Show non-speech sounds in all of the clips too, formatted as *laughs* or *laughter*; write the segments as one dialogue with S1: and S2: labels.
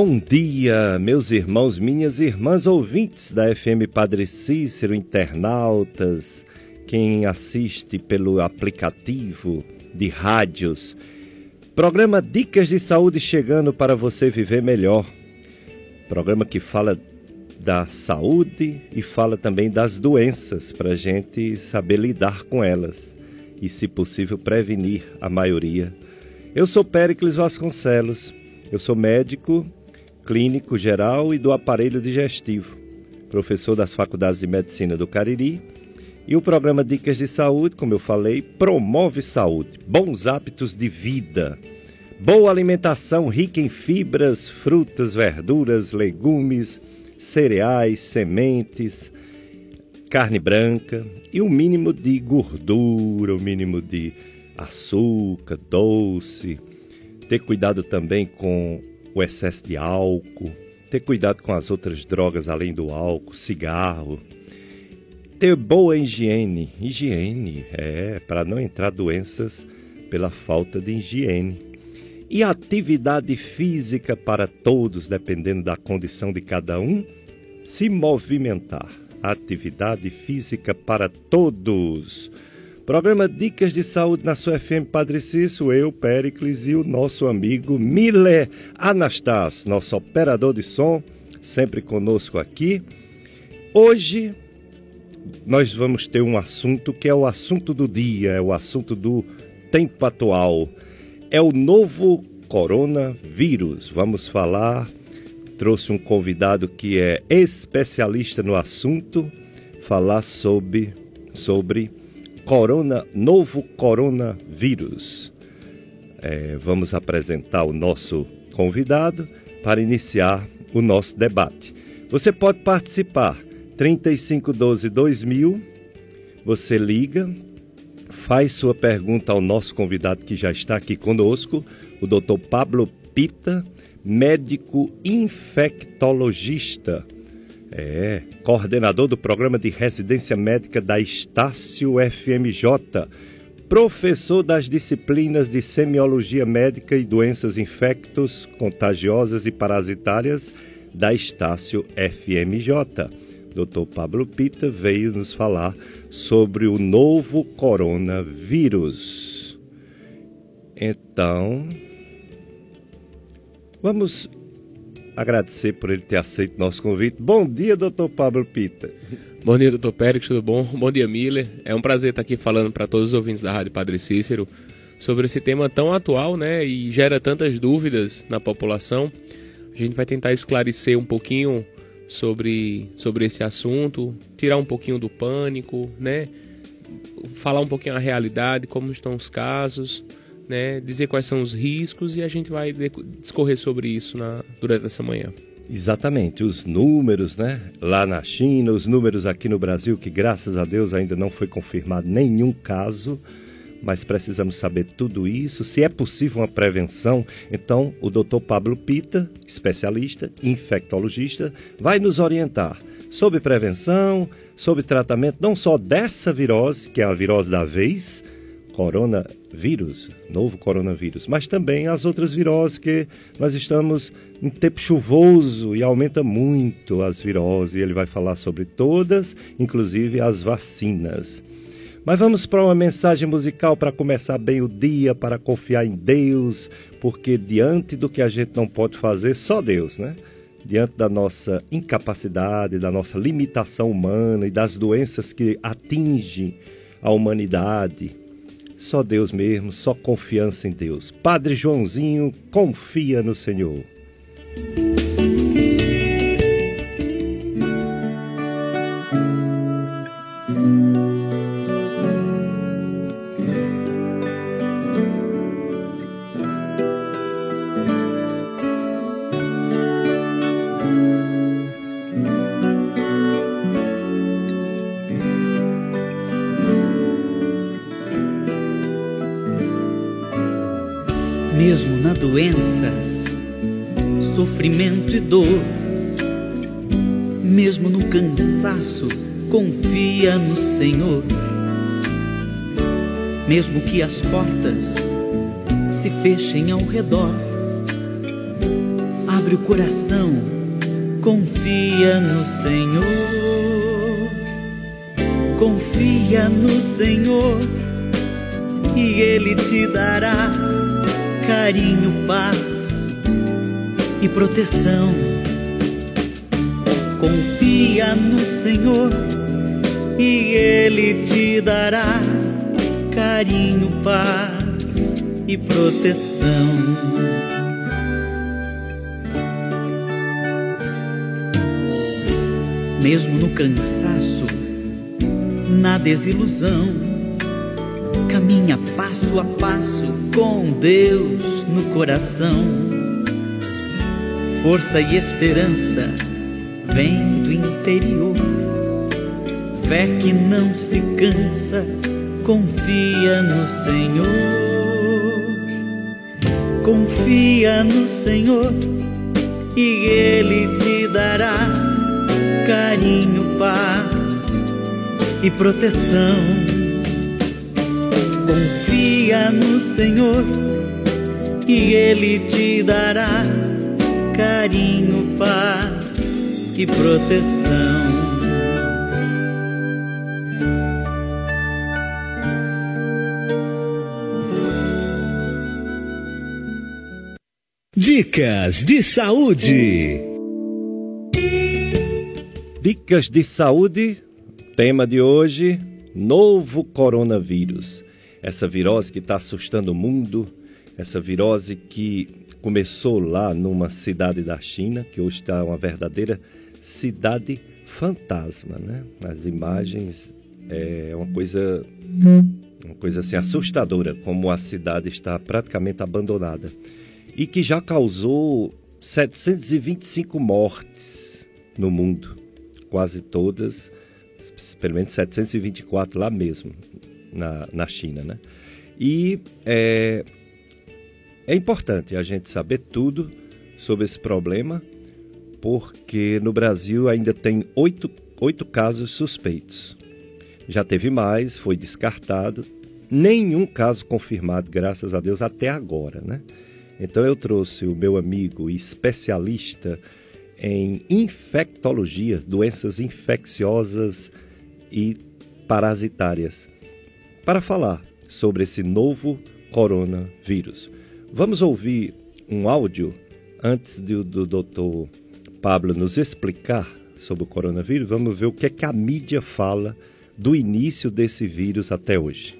S1: Bom dia, meus irmãos, minhas irmãs ouvintes da FM Padre Cícero, internautas, quem assiste pelo aplicativo de rádios. Programa Dicas de Saúde chegando para você viver melhor. Programa que fala da saúde e fala também das doenças, para a gente saber lidar com elas e, se possível, prevenir a maioria. Eu sou Péricles Vasconcelos, eu sou médico clínico geral e do aparelho digestivo, professor das Faculdades de Medicina do Cariri. E o programa Dicas de Saúde, como eu falei, promove saúde, bons hábitos de vida, boa alimentação rica em fibras, frutas, verduras, legumes, cereais, sementes, carne branca e o mínimo de gordura, o mínimo de açúcar, doce. Ter cuidado também com o excesso de álcool, ter cuidado com as outras drogas além do álcool, cigarro, ter boa higiene, higiene, é, para não entrar doenças pela falta de higiene. E atividade física para todos, dependendo da condição de cada um, se movimentar. Atividade física para todos. Programa Dicas de Saúde na sua FM Padre Cício, eu, Péricles e o nosso amigo Miller Anastácio, nosso operador de som, sempre conosco aqui. Hoje nós vamos ter um assunto que é o assunto do dia, é o assunto do tempo atual. É o novo coronavírus. Vamos falar. Trouxe um convidado que é especialista no assunto, falar sobre sobre corona, novo coronavírus. É, vamos apresentar o nosso convidado para iniciar o nosso debate. Você pode participar 3512 2000. Você liga, faz sua pergunta ao nosso convidado que já está aqui conosco, o Dr. Pablo Pita, médico infectologista é, coordenador do programa de residência médica da Estácio FMJ, professor das disciplinas de semiologia médica e doenças infectos, contagiosas e parasitárias da Estácio FMJ. Dr. Pablo Pita veio nos falar sobre o novo coronavírus. Então, vamos agradecer por ele ter aceito nosso convite. Bom dia, doutor Pablo Pita.
S2: Bom dia, doutor Pérez, tudo bom? Bom dia, Miller. É um prazer estar aqui falando para todos os ouvintes da Rádio Padre Cícero sobre esse tema tão atual, né? E gera tantas dúvidas na população. A gente vai tentar esclarecer um pouquinho sobre, sobre esse assunto, tirar um pouquinho do pânico, né? Falar um pouquinho a realidade, como estão os casos né, dizer quais são os riscos e a gente vai discorrer sobre isso na, durante essa manhã.
S1: Exatamente, os números, né? Lá na China, os números aqui no Brasil, que graças a Deus ainda não foi confirmado nenhum caso, mas precisamos saber tudo isso. Se é possível uma prevenção, então o Dr. Pablo Pita, especialista, infectologista, vai nos orientar sobre prevenção, sobre tratamento não só dessa virose, que é a virose da vez, coronavírus, novo coronavírus, mas também as outras viroses que nós estamos em tempo chuvoso e aumenta muito as viroses. Ele vai falar sobre todas, inclusive as vacinas. Mas vamos para uma mensagem musical para começar bem o dia, para confiar em Deus, porque diante do que a gente não pode fazer, só Deus, né? Diante da nossa incapacidade, da nossa limitação humana e das doenças que atingem a humanidade, só Deus mesmo, só confiança em Deus. Padre Joãozinho confia no Senhor.
S3: As portas se fechem ao redor. abre o coração, confia no Senhor. Confia no Senhor e Ele te dará carinho, paz e proteção. Confia no Senhor e Ele te dará carinho, paz e proteção. Mesmo no cansaço, na desilusão, caminha passo a passo com Deus no coração. Força e esperança vem do interior, fé que não se cansa, confia no Senhor confia no Senhor e Ele te dará carinho, paz e proteção. Confia no Senhor e Ele te dará carinho, paz e proteção.
S4: Dicas de saúde.
S1: Dicas de saúde. Tema de hoje: novo coronavírus. Essa virose que está assustando o mundo, essa virose que começou lá numa cidade da China, que hoje está uma verdadeira cidade fantasma, né? As imagens é uma coisa uma coisa assim assustadora, como a cidade está praticamente abandonada e que já causou 725 mortes no mundo, quase todas, pelo menos 724 lá mesmo, na, na China, né? E é, é importante a gente saber tudo sobre esse problema, porque no Brasil ainda tem oito, oito casos suspeitos. Já teve mais, foi descartado, nenhum caso confirmado, graças a Deus, até agora, né? Então eu trouxe o meu amigo especialista em infectologia, doenças infecciosas e parasitárias, para falar sobre esse novo coronavírus. Vamos ouvir um áudio antes do, do doutor Pablo nos explicar sobre o coronavírus. Vamos ver o que, é que a mídia fala do início desse vírus até hoje.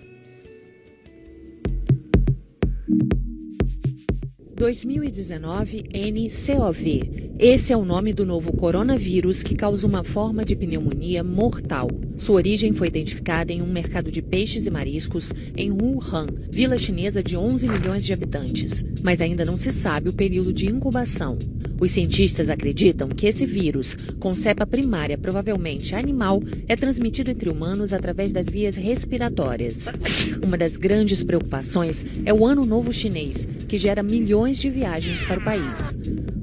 S5: 2019 NCOV. Esse é o nome do novo coronavírus que causa uma forma de pneumonia mortal. Sua origem foi identificada em um mercado de peixes e mariscos em Wuhan, vila chinesa de 11 milhões de habitantes, mas ainda não se sabe o período de incubação. Os cientistas acreditam que esse vírus, com cepa primária provavelmente animal, é transmitido entre humanos através das vias respiratórias. Uma das grandes preocupações é o Ano Novo Chinês, que gera milhões de viagens para o país.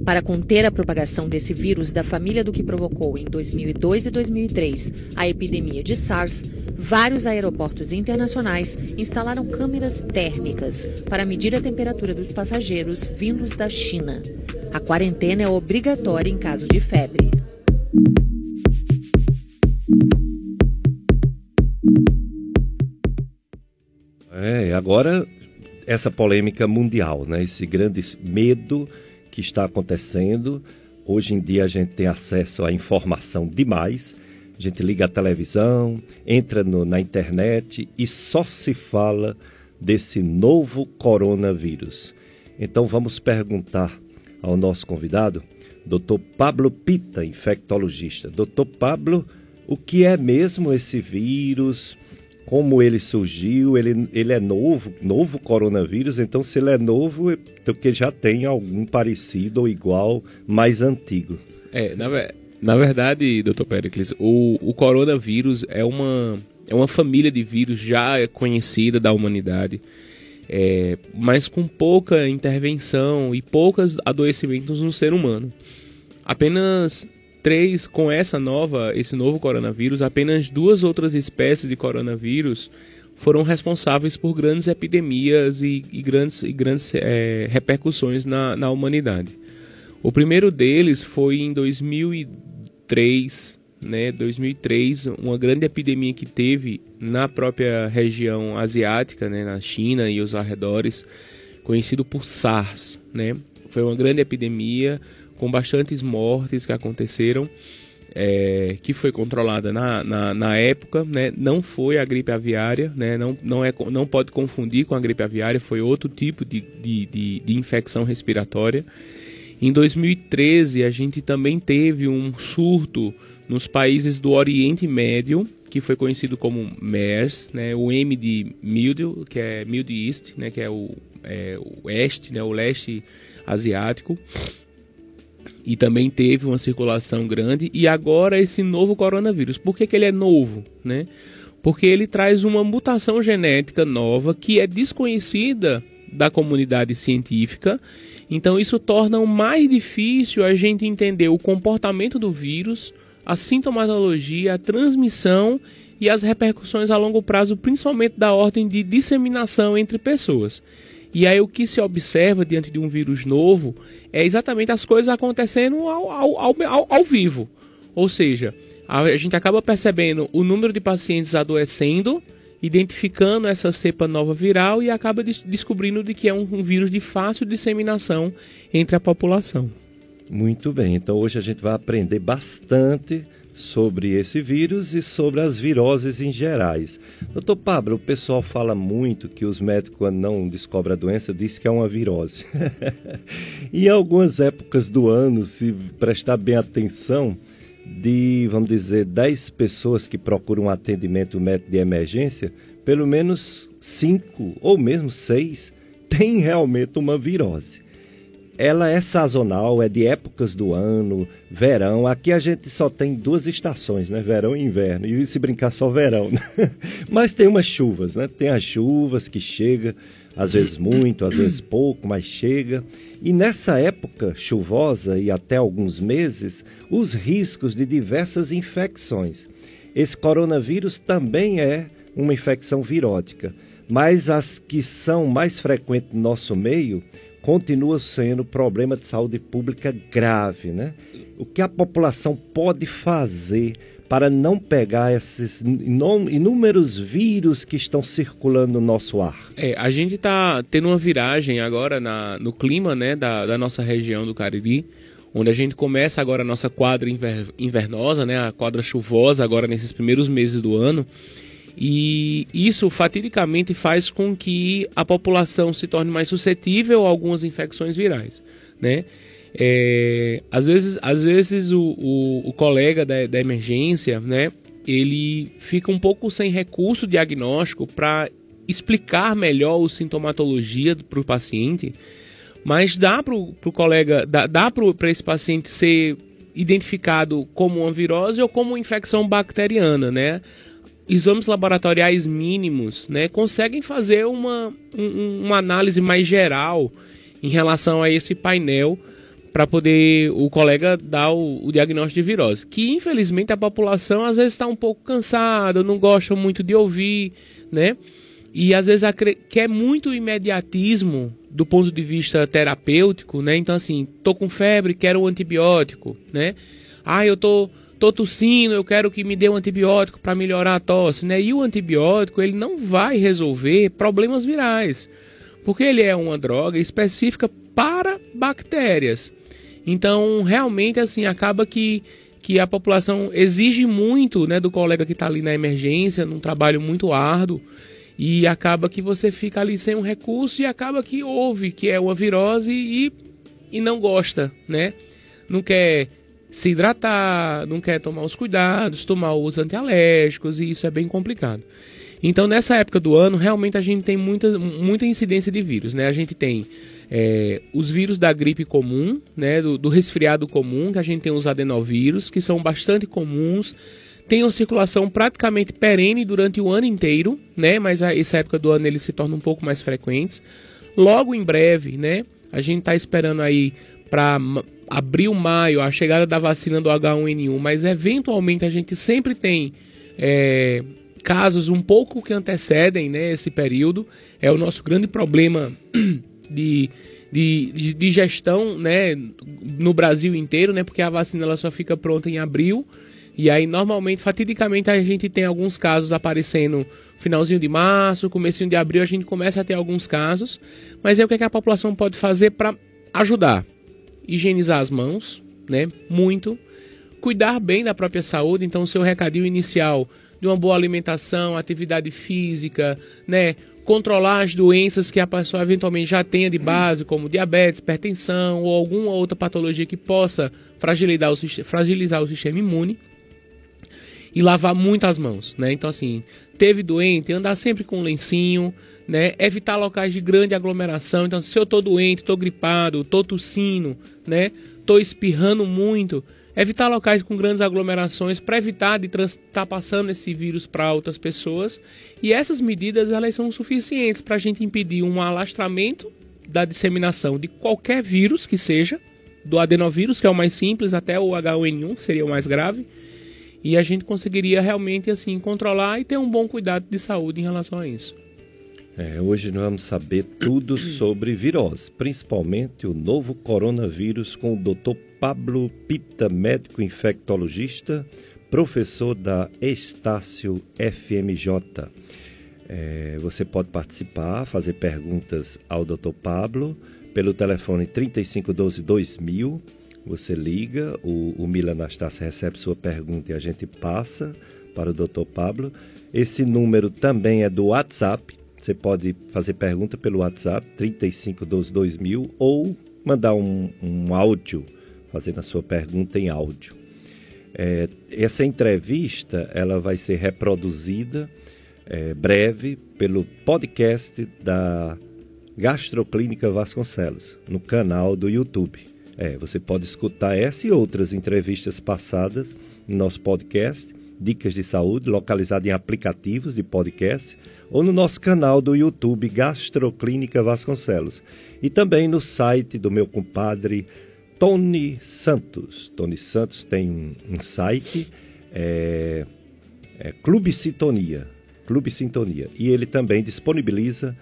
S5: Para conter a propagação desse vírus da família do que provocou em 2002 e 2003 a epidemia de SARS, vários aeroportos internacionais instalaram câmeras térmicas para medir a temperatura dos passageiros vindos da China. A quarentena é obrigatória em caso de febre.
S1: É, agora essa polêmica mundial, né? Esse grande medo que está acontecendo. Hoje em dia a gente tem acesso à informação demais. A gente liga a televisão, entra no, na internet e só se fala desse novo coronavírus. Então vamos perguntar ao nosso convidado, Dr. Pablo Pita, infectologista. Dr. Pablo, o que é mesmo esse vírus? Como ele surgiu? Ele, ele é novo, novo coronavírus, então se ele é novo, é porque já tem algum parecido ou igual, mais antigo.
S2: É, na, na verdade, Dr. Pericles, o, o coronavírus é uma, é uma família de vírus já conhecida da humanidade é, mas com pouca intervenção e poucos adoecimentos no ser humano. Apenas três, com essa nova, esse novo coronavírus, apenas duas outras espécies de coronavírus foram responsáveis por grandes epidemias e, e grandes, e grandes é, repercussões na, na humanidade. O primeiro deles foi em 2003, né, 2003, uma grande epidemia que teve na própria região asiática, né, na China e os arredores, conhecido por SARS, né? Foi uma grande epidemia com bastantes mortes que aconteceram, é, que foi controlada na, na, na, época, né? Não foi a gripe aviária, né? Não, não, é, não pode confundir com a gripe aviária, foi outro tipo de, de, de, de infecção respiratória. Em 2013, a gente também teve um surto nos países do Oriente Médio, que foi conhecido como MERS, né? o M de Mildew, que é Middle East, né? que é o, é, o oeste, né? o leste asiático. E também teve uma circulação grande. E agora esse novo coronavírus. Por que, que ele é novo? Né? Porque ele traz uma mutação genética nova que é desconhecida da comunidade científica então isso torna mais difícil a gente entender o comportamento do vírus, a sintomatologia, a transmissão e as repercussões a longo prazo, principalmente da ordem de disseminação entre pessoas. E aí o que se observa diante de um vírus novo é exatamente as coisas acontecendo ao, ao, ao, ao vivo. Ou seja, a gente acaba percebendo o número de pacientes adoecendo identificando essa cepa nova viral e acaba descobrindo de que é um, um vírus de fácil disseminação entre a população.
S1: Muito bem, então hoje a gente vai aprender bastante sobre esse vírus e sobre as viroses em gerais. Doutor Pablo, o pessoal fala muito que os médicos, quando não descobrem a doença, diz que é uma virose. *laughs* em algumas épocas do ano, se prestar bem atenção, de, vamos dizer, 10 pessoas que procuram um atendimento médico de emergência, pelo menos 5 ou mesmo 6 têm realmente uma virose. Ela é sazonal, é de épocas do ano, verão. Aqui a gente só tem duas estações, né? Verão e inverno. E se brincar só verão, né? *laughs* Mas tem umas chuvas, né? Tem as chuvas que chega, às vezes muito, às vezes pouco, mas chega. E nessa época chuvosa e até alguns meses, os riscos de diversas infecções. Esse coronavírus também é uma infecção virótica, mas as que são mais frequentes no nosso meio continuam sendo problema de saúde pública grave, né? O que a população pode fazer para não pegar esses inúmeros vírus que estão circulando no nosso ar?
S2: É, a gente está tendo uma viragem agora na, no clima né, da, da, nossa região do Cariri, onde a gente começa agora a nossa quadra inver, invernosa, né, a quadra chuvosa agora nesses primeiros meses do ano. E isso fatidicamente faz com que a população se torne mais suscetível a algumas infecções virais, né? É, às vezes, às vezes o, o, o colega da, da emergência, né, ele fica um pouco sem recurso diagnóstico para explicar melhor o sintomatologia para o paciente, mas dá para o colega, dá, dá para esse paciente ser identificado como uma virose ou como uma infecção bacteriana, né? Exames laboratoriais mínimos, né, conseguem fazer uma, um, uma análise mais geral em relação a esse painel para poder o colega dar o, o, diagnóstico de virose. Que infelizmente a população às vezes está um pouco cansada, não gosta muito de ouvir, né? E às vezes quer muito imediatismo do ponto de vista terapêutico, né? Então assim, tô com febre, quero um antibiótico, né? Ah, eu tô tô tossindo, eu quero que me dê um antibiótico para melhorar a tosse, né? E o antibiótico, ele não vai resolver problemas virais, porque ele é uma droga específica para bactérias. Então, realmente, assim, acaba que, que a população exige muito né, do colega que está ali na emergência, num trabalho muito árduo, e acaba que você fica ali sem um recurso e acaba que ouve que é uma virose e, e não gosta, né? Não quer se hidratar, não quer tomar os cuidados, tomar os antialérgicos, e isso é bem complicado. Então, nessa época do ano, realmente a gente tem muita, muita incidência de vírus, né? A gente tem é, os vírus da gripe comum, né, do, do, resfriado comum, que a gente tem os adenovírus, que são bastante comuns, tem uma circulação praticamente perene durante o ano inteiro, né, mas a, essa época do ano eles se tornam um pouco mais frequentes. Logo em breve, né, a gente está esperando aí para abril, maio, a chegada da vacina do H1N1, mas eventualmente a gente sempre tem é, casos um pouco que antecedem né, esse período. É o nosso grande problema *clears throat* de, de, de gestão né, no Brasil inteiro, né? Porque a vacina ela só fica pronta em abril. E aí, normalmente, fatidicamente, a gente tem alguns casos aparecendo finalzinho de março, comecinho de abril, a gente começa a ter alguns casos. Mas aí o que, é que a população pode fazer para ajudar? Higienizar as mãos, né? Muito. Cuidar bem da própria saúde. Então, o seu recadinho inicial de uma boa alimentação, atividade física, né? Controlar as doenças que a pessoa eventualmente já tenha de base, como diabetes, hipertensão ou alguma outra patologia que possa fragilizar o, fragilizar o sistema imune e lavar muito as mãos, né? Então assim, teve doente, andar sempre com um lencinho, né? Evitar locais de grande aglomeração. Então, se eu tô doente, tô gripado, tô tossindo, né? Tô espirrando muito, evitar locais com grandes aglomerações para evitar de estar tá passando esse vírus para outras pessoas. E essas medidas elas são suficientes para a gente impedir um alastramento da disseminação de qualquer vírus que seja, do adenovírus, que é o mais simples, até o H1N1, que seria o mais grave e a gente conseguiria realmente assim controlar e ter um bom cuidado de saúde em relação a isso.
S1: É, hoje nós vamos saber tudo *clears throat* sobre virose, principalmente o novo coronavírus com o Dr. Pablo Pita, médico infectologista, professor da Estácio FMJ. É, você pode participar, fazer perguntas ao Dr. Pablo pelo telefone 3512 2000 você liga, o, o Mila Anastácio recebe sua pergunta e a gente passa para o Dr. Pablo. Esse número também é do WhatsApp. Você pode fazer pergunta pelo WhatsApp 35122000 ou mandar um, um áudio, fazendo a sua pergunta em áudio. É, essa entrevista ela vai ser reproduzida é, breve pelo podcast da Gastroclínica Vasconcelos, no canal do YouTube. É, você pode escutar essa e outras entrevistas passadas no nosso podcast, Dicas de Saúde, localizado em aplicativos de podcast, ou no nosso canal do YouTube Gastroclínica Vasconcelos. E também no site do meu compadre Tony Santos. Tony Santos tem um, um site, é, é Clube Sintonia. Clube Sintonia. E ele também disponibiliza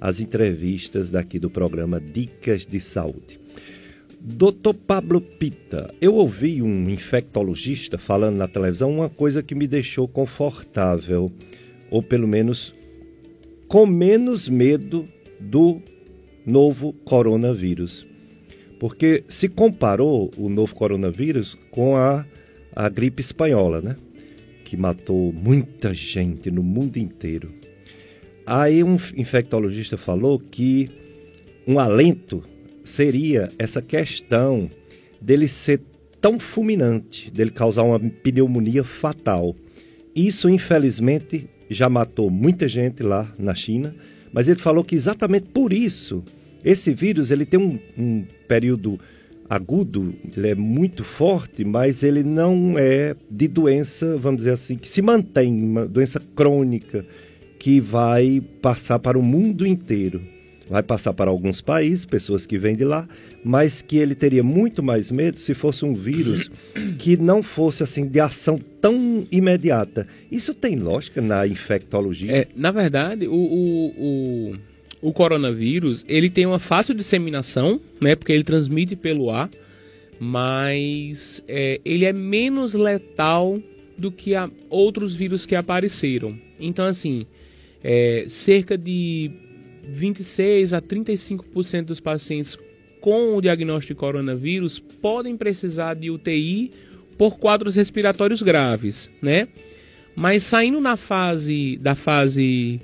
S1: as entrevistas daqui do programa Dicas de Saúde. Doutor Pablo Pita, eu ouvi um infectologista falando na televisão uma coisa que me deixou confortável, ou pelo menos com menos medo do novo coronavírus. Porque se comparou o novo coronavírus com a, a gripe espanhola, né? Que matou muita gente no mundo inteiro. Aí um infectologista falou que um alento seria essa questão dele ser tão fulminante, dele causar uma pneumonia fatal. Isso, infelizmente, já matou muita gente lá na China, mas ele falou que exatamente por isso esse vírus ele tem um, um período agudo, ele é muito forte, mas ele não é de doença, vamos dizer assim, que se mantém, uma doença crônica que vai passar para o mundo inteiro vai passar para alguns países, pessoas que vêm de lá, mas que ele teria muito mais medo se fosse um vírus *coughs* que não fosse assim de ação tão imediata. Isso tem lógica na infectologia?
S2: É, na verdade, o, o, o, o, coronavírus ele tem uma fácil disseminação, né, porque ele transmite pelo ar, mas é, ele é menos letal do que outros vírus que apareceram. Então, assim, é, cerca de 26 a 35% dos pacientes com o diagnóstico de coronavírus podem precisar de UTI por quadros respiratórios graves, né? Mas saindo na fase da fase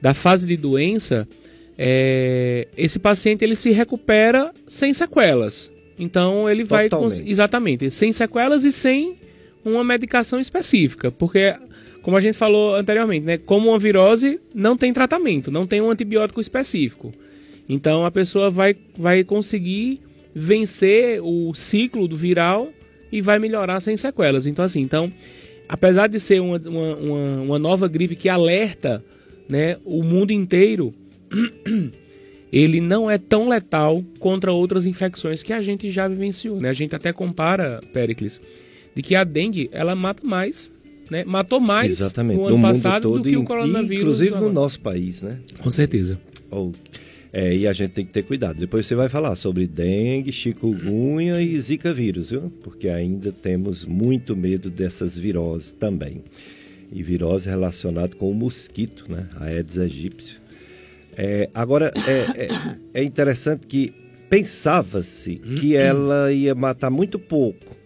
S2: da fase de doença, é, esse paciente ele se recupera sem sequelas. Então ele vai exatamente sem sequelas e sem uma medicação específica, porque como a gente falou anteriormente, né? Como uma virose não tem tratamento, não tem um antibiótico específico. Então a pessoa vai, vai conseguir vencer o ciclo do viral e vai melhorar sem sequelas. Então, assim, então, apesar de ser uma, uma, uma, uma nova gripe que alerta né, o mundo inteiro, *clears throat* ele não é tão letal contra outras infecções que a gente já vivenciou. Né? A gente até compara, Pericles, de que a dengue ela mata mais né? Matou mais
S1: Exatamente.
S2: no ano
S1: no
S2: passado
S1: todo,
S2: do que o coronavírus.
S1: Inclusive no nosso país, né?
S2: Com certeza.
S1: Oh. É, e a gente tem que ter cuidado. Depois você vai falar sobre dengue, chikungunya e zika vírus, viu? Porque ainda temos muito medo dessas viroses também. E virose relacionada com o mosquito, né? A Aedes aegypti. É, agora, é, é, é interessante que pensava-se que ela ia matar muito pouco.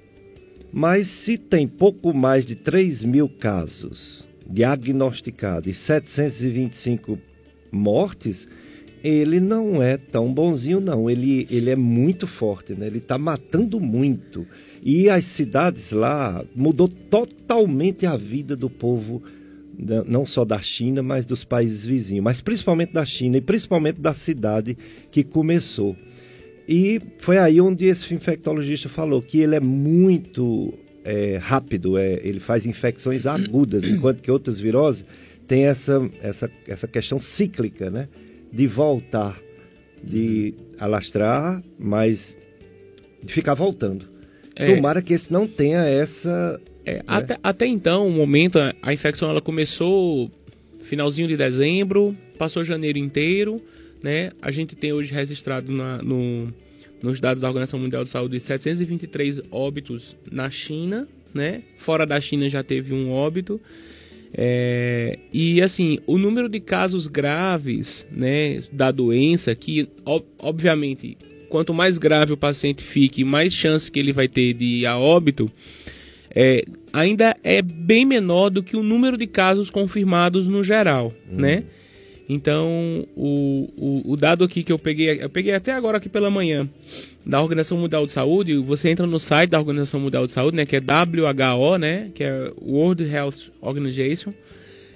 S1: Mas se tem pouco mais de 3 mil casos diagnosticados e 725 mortes, ele não é tão bonzinho, não. Ele, ele é muito forte, né? Ele está matando muito. E as cidades lá mudou totalmente a vida do povo, não só da China, mas dos países vizinhos, mas principalmente da China e principalmente da cidade que começou. E foi aí onde esse infectologista falou que ele é muito é, rápido, é, ele faz infecções agudas, enquanto que outras viroses têm essa, essa, essa questão cíclica, né? De voltar, de alastrar, mas de ficar voltando. É, Tomara que esse não tenha essa.
S2: É, né? até, até então, o momento, a infecção ela começou finalzinho de dezembro, passou janeiro inteiro, né? A gente tem hoje registrado na, no, nos dados da Organização Mundial de Saúde 723 óbitos na China, né? Fora da China já teve um óbito. É, e assim, o número de casos graves né, da doença, que ob obviamente, quanto mais grave o paciente fique, mais chance que ele vai ter de ir a óbito, é, ainda é bem menor do que o número de casos confirmados no geral, hum. né? Então, o, o, o, dado aqui que eu peguei, eu peguei até agora aqui pela manhã, da Organização Mundial de Saúde, você entra no site da Organização Mundial de Saúde, né, que é WHO, né, que é World Health Organization,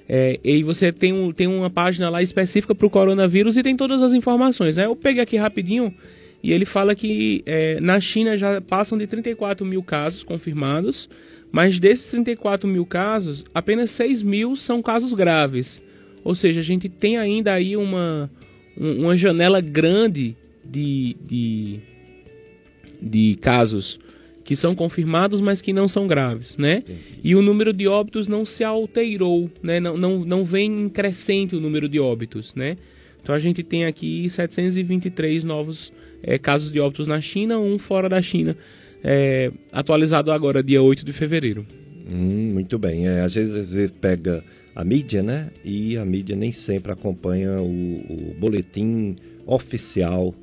S2: é, e você tem, um, tem uma página lá específica para o coronavírus e tem todas as informações, né? Eu peguei aqui rapidinho e ele fala que é, na China já passam de 34 mil casos confirmados, mas desses 34 mil casos, apenas 6 mil são casos graves. Ou seja, a gente tem ainda aí uma, uma janela grande de, de, de casos que são confirmados, mas que não são graves, né? E o número de óbitos não se alterou, né? Não, não, não vem crescente o número de óbitos, né? Então a gente tem aqui 723 novos é, casos de óbitos na China, um fora da China, é, atualizado agora, dia 8 de fevereiro.
S1: Hum, muito bem. É, às vezes pega a mídia, né? E a mídia nem sempre acompanha o, o boletim oficial,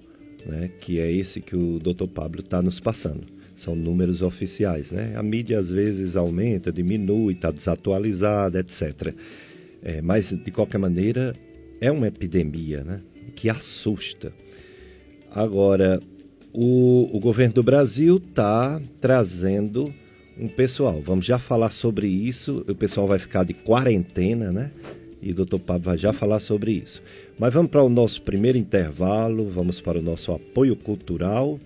S1: né? Que é esse que o Dr. Pablo está nos passando. São números oficiais, né? A mídia às vezes aumenta, diminui, está desatualizada, etc. É, mas de qualquer maneira é uma epidemia, né? Que assusta. Agora, o, o governo do Brasil está trazendo pessoal. Vamos já falar sobre isso. O pessoal vai ficar de quarentena, né? E o doutor Pablo vai já falar sobre isso. Mas vamos para o nosso primeiro intervalo, vamos para o nosso apoio cultural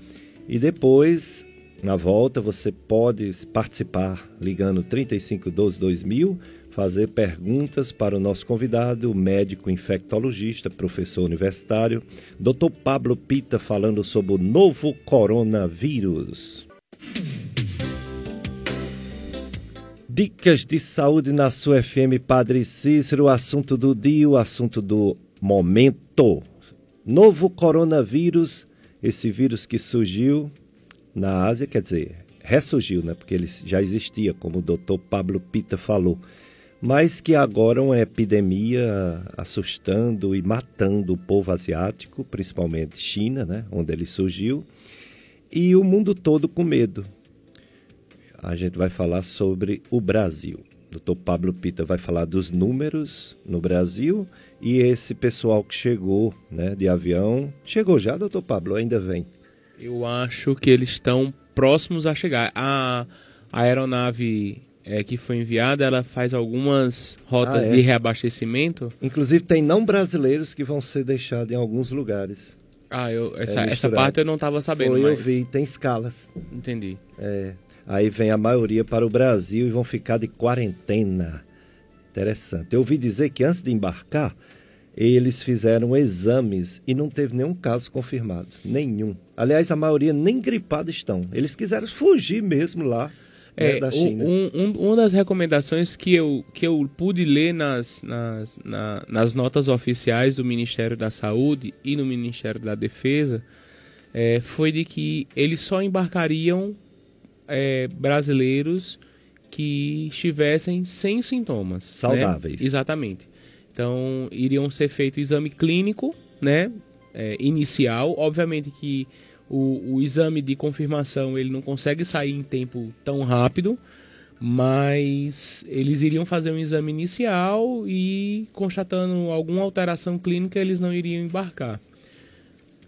S1: e depois, na volta, você pode participar ligando 3512 2000, fazer perguntas para o nosso convidado, o médico infectologista, professor universitário, doutor Pablo Pita, falando sobre o novo coronavírus. Dicas de saúde na sua FM Padre Cícero, o assunto do dia, o assunto do momento. Novo coronavírus, esse vírus que surgiu na Ásia, quer dizer, ressurgiu, né? Porque ele já existia, como o doutor Pablo Pita falou. Mas que agora é uma epidemia assustando e matando o povo asiático, principalmente China, né? Onde ele surgiu. E o mundo todo com medo a gente vai falar sobre o Brasil. O doutor Pablo Pita vai falar dos números no Brasil e esse pessoal que chegou né, de avião. Chegou já, doutor Pablo? Ainda vem?
S2: Eu acho que eles estão próximos a chegar. A, a aeronave é, que foi enviada, ela faz algumas rotas ah, é? de reabastecimento.
S1: Inclusive tem não brasileiros que vão ser deixados em alguns lugares.
S2: Ah, eu, essa, é essa parte eu não estava sabendo. Foi,
S1: mas... eu vi, tem escalas.
S2: Entendi.
S1: É, Aí vem a maioria para o Brasil e vão ficar de quarentena. Interessante. Eu ouvi dizer que antes de embarcar, eles fizeram exames e não teve nenhum caso confirmado. Nenhum. Aliás, a maioria nem gripado estão. Eles quiseram fugir mesmo lá.
S2: é,
S1: né, da China.
S2: Um, um, uma das recomendações que eu, que eu pude ler nas, nas, na, nas notas oficiais do Ministério da Saúde e no Ministério da Defesa é, foi de que eles só embarcariam é, brasileiros que estivessem sem sintomas. né?
S1: Saudáveis.
S2: Exatamente. Então, iriam ser feito exame clínico, né? é, inicial. Obviamente que o, o exame de confirmação ele não consegue sair em tempo tão rápido, mas eles iriam fazer um exame inicial e constatando alguma alteração clínica eles não iriam embarcar.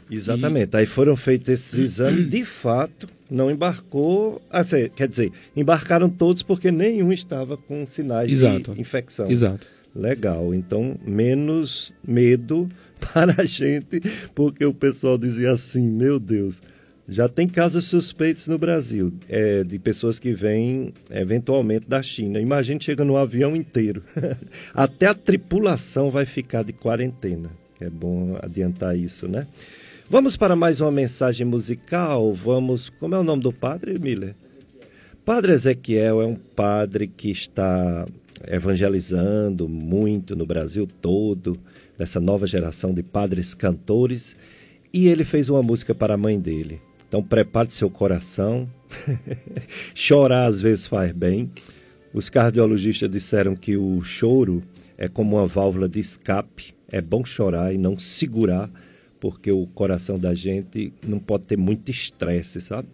S1: Exatamente. Aí foram feitos esses exames, de fato, não embarcou. Assim, quer dizer, embarcaram todos porque nenhum estava com sinais
S2: Exato.
S1: de infecção.
S2: Exato.
S1: Legal. Então, menos medo *laughs* para a gente, porque o pessoal dizia assim: meu Deus, já tem casos suspeitos no Brasil, é, de pessoas que vêm eventualmente da China. Imagine chega no avião inteiro. *laughs* Até a tripulação vai ficar de quarentena. É bom adiantar isso, né? Vamos para mais uma mensagem musical. Vamos. Como é o nome do padre, Miller? Padre Ezequiel é um padre que está evangelizando muito no Brasil todo, dessa nova geração de padres cantores, e ele fez uma música para a mãe dele. Então prepare seu coração. *laughs* Chorar às vezes faz bem. Os cardiologistas disseram que o choro é como uma válvula de escape. É bom chorar e não segurar, porque o coração da gente não pode ter muito estresse, sabe?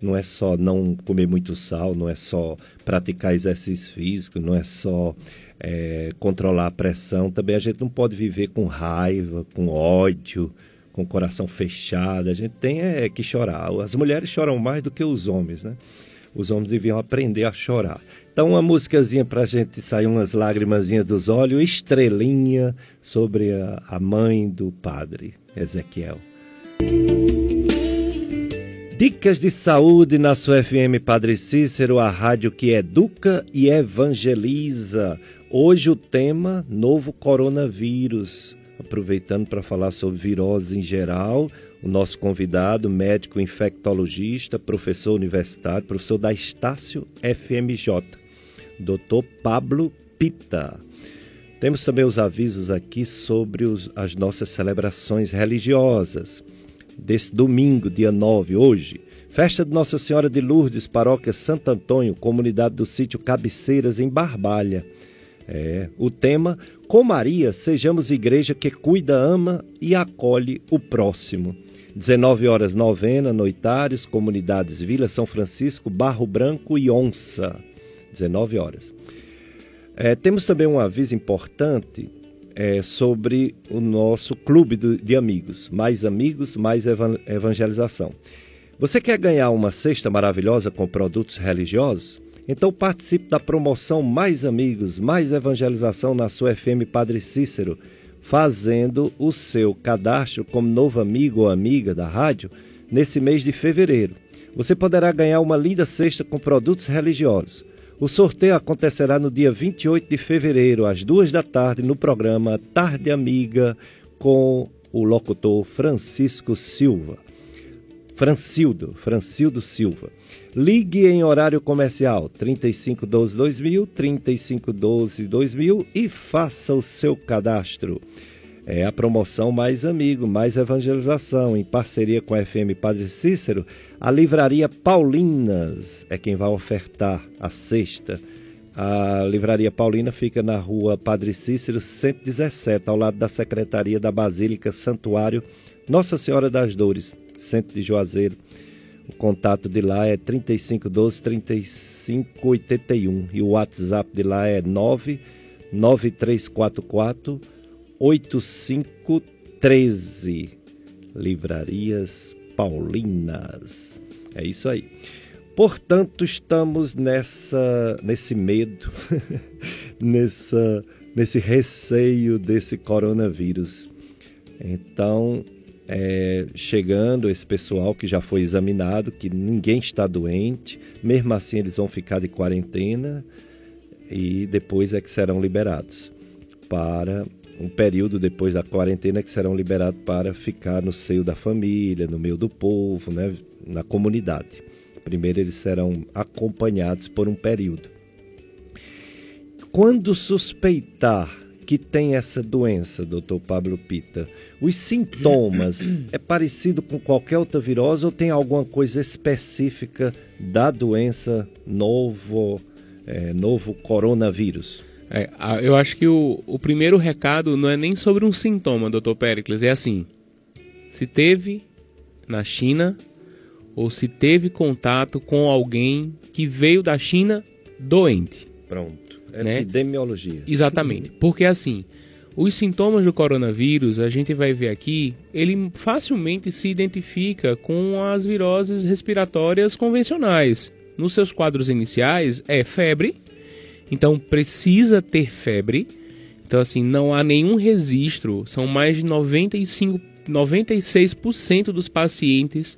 S1: Não é só não comer muito sal, não é só praticar exercício físico, não é só é, controlar a pressão. Também a gente não pode viver com raiva, com ódio, com o coração fechado. A gente tem é, que chorar. As mulheres choram mais do que os homens, né? Os homens deviam aprender a chorar. Então, uma músicazinha para a gente sair umas lágrimazinhas dos olhos, estrelinha sobre a, a mãe do padre Ezequiel. Dicas de saúde na sua FM Padre Cícero, a rádio que educa e evangeliza. Hoje o tema novo coronavírus. Aproveitando para falar sobre virose em geral, o nosso convidado, médico infectologista, professor universitário, professor da Estácio FMJ, Dr. Pablo Pita. Temos também os avisos aqui sobre os, as nossas celebrações religiosas. Desse domingo, dia 9, hoje, festa de Nossa Senhora de Lourdes, paróquia Santo Antônio, comunidade do sítio Cabeceiras, em Barbalha. É, o tema, com Maria, sejamos igreja que cuida, ama e acolhe o próximo. 19 horas novena, noitários, comunidades Vila São Francisco, Barro Branco e Onça. 19 horas. É, temos também um aviso importante é, sobre o nosso clube de amigos. Mais amigos, mais evangelização. Você quer ganhar uma cesta maravilhosa com produtos religiosos? Então participe da promoção Mais Amigos, Mais Evangelização na sua FM Padre Cícero, fazendo o seu cadastro como novo amigo ou amiga da rádio nesse mês de fevereiro. Você poderá ganhar uma linda cesta com produtos religiosos. O sorteio acontecerá no dia 28 de fevereiro, às duas da tarde, no programa Tarde Amiga, com o locutor Francisco Silva. Francildo, Francildo Silva. Ligue em horário comercial 3512 2000, 3512 2000 e faça o seu cadastro. É a promoção Mais Amigo, Mais Evangelização, em parceria com a FM Padre Cícero, a Livraria Paulinas é quem vai ofertar a cesta. A Livraria Paulina fica na rua Padre Cícero 117, ao lado da Secretaria da Basílica Santuário Nossa Senhora das Dores, centro de Juazeiro. O contato de lá é 3512 3581 e o WhatsApp de lá é 99344 8513. Livrarias Paulinas. É isso aí. Portanto, estamos nessa nesse medo, *laughs* nessa nesse receio desse coronavírus. Então, é, chegando esse pessoal que já foi examinado, que ninguém está doente, mesmo assim eles vão ficar de quarentena e depois é que serão liberados para um período depois da quarentena que serão liberados para ficar no seio da família, no meio do povo, né, na comunidade. primeiro eles serão acompanhados por um período. Quando suspeitar que tem essa doença, doutor Pablo Pita, os sintomas *clears throat* é parecido com qualquer outra virose ou tem alguma coisa específica da doença novo, é, novo coronavírus?
S2: É, eu acho que o, o primeiro recado não é nem sobre um sintoma, doutor Pericles, é assim: se teve na China ou se teve contato com alguém que veio da China doente.
S1: Pronto. Né? Epidemiologia.
S2: Exatamente. Porque assim, os sintomas do coronavírus, a gente vai ver aqui, ele facilmente se identifica com as viroses respiratórias convencionais. Nos seus quadros iniciais é febre, então precisa ter febre. Então assim, não há nenhum registro, são mais de 95 96% dos pacientes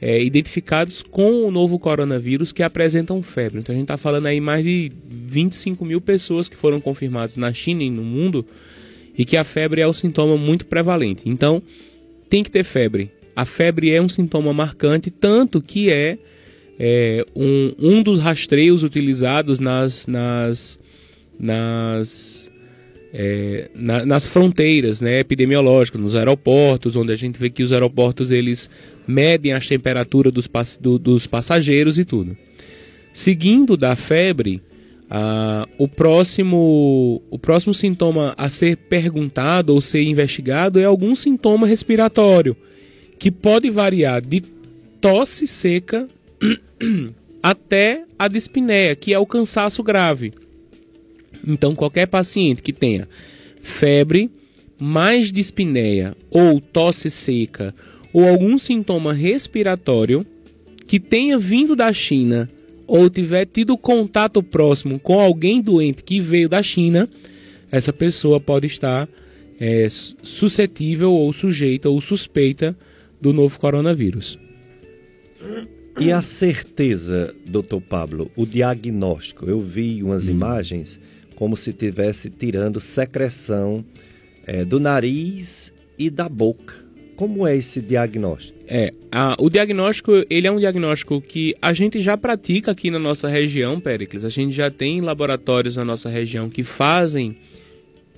S2: é, identificados com o novo coronavírus que apresentam febre. Então a gente está falando aí mais de 25 mil pessoas que foram confirmadas na China e no mundo e que a febre é o sintoma muito prevalente. Então tem que ter febre. A febre é um sintoma marcante, tanto que é, é um, um dos rastreios utilizados nas, nas, nas é, na, nas fronteiras né, epidemiológicas, nos aeroportos, onde a gente vê que os aeroportos eles medem a temperatura dos, do, dos passageiros e tudo. Seguindo da febre, ah, o, próximo, o próximo sintoma a ser perguntado ou ser investigado é algum sintoma respiratório, que pode variar de tosse seca *clears throat* até a dispneia, que é o cansaço grave. Então, qualquer paciente que tenha febre, mais dispneia ou tosse seca ou algum sintoma respiratório que tenha vindo da China ou tiver tido contato próximo com alguém doente que veio da China, essa pessoa pode estar é, suscetível ou sujeita ou suspeita do novo coronavírus.
S1: E a certeza, doutor Pablo, o diagnóstico? Eu vi umas hum. imagens como se estivesse tirando secreção é, do nariz e da boca. Como é esse diagnóstico?
S2: É, a, o diagnóstico, ele é um diagnóstico que a gente já pratica aqui na nossa região, Pericles. A gente já tem laboratórios na nossa região que fazem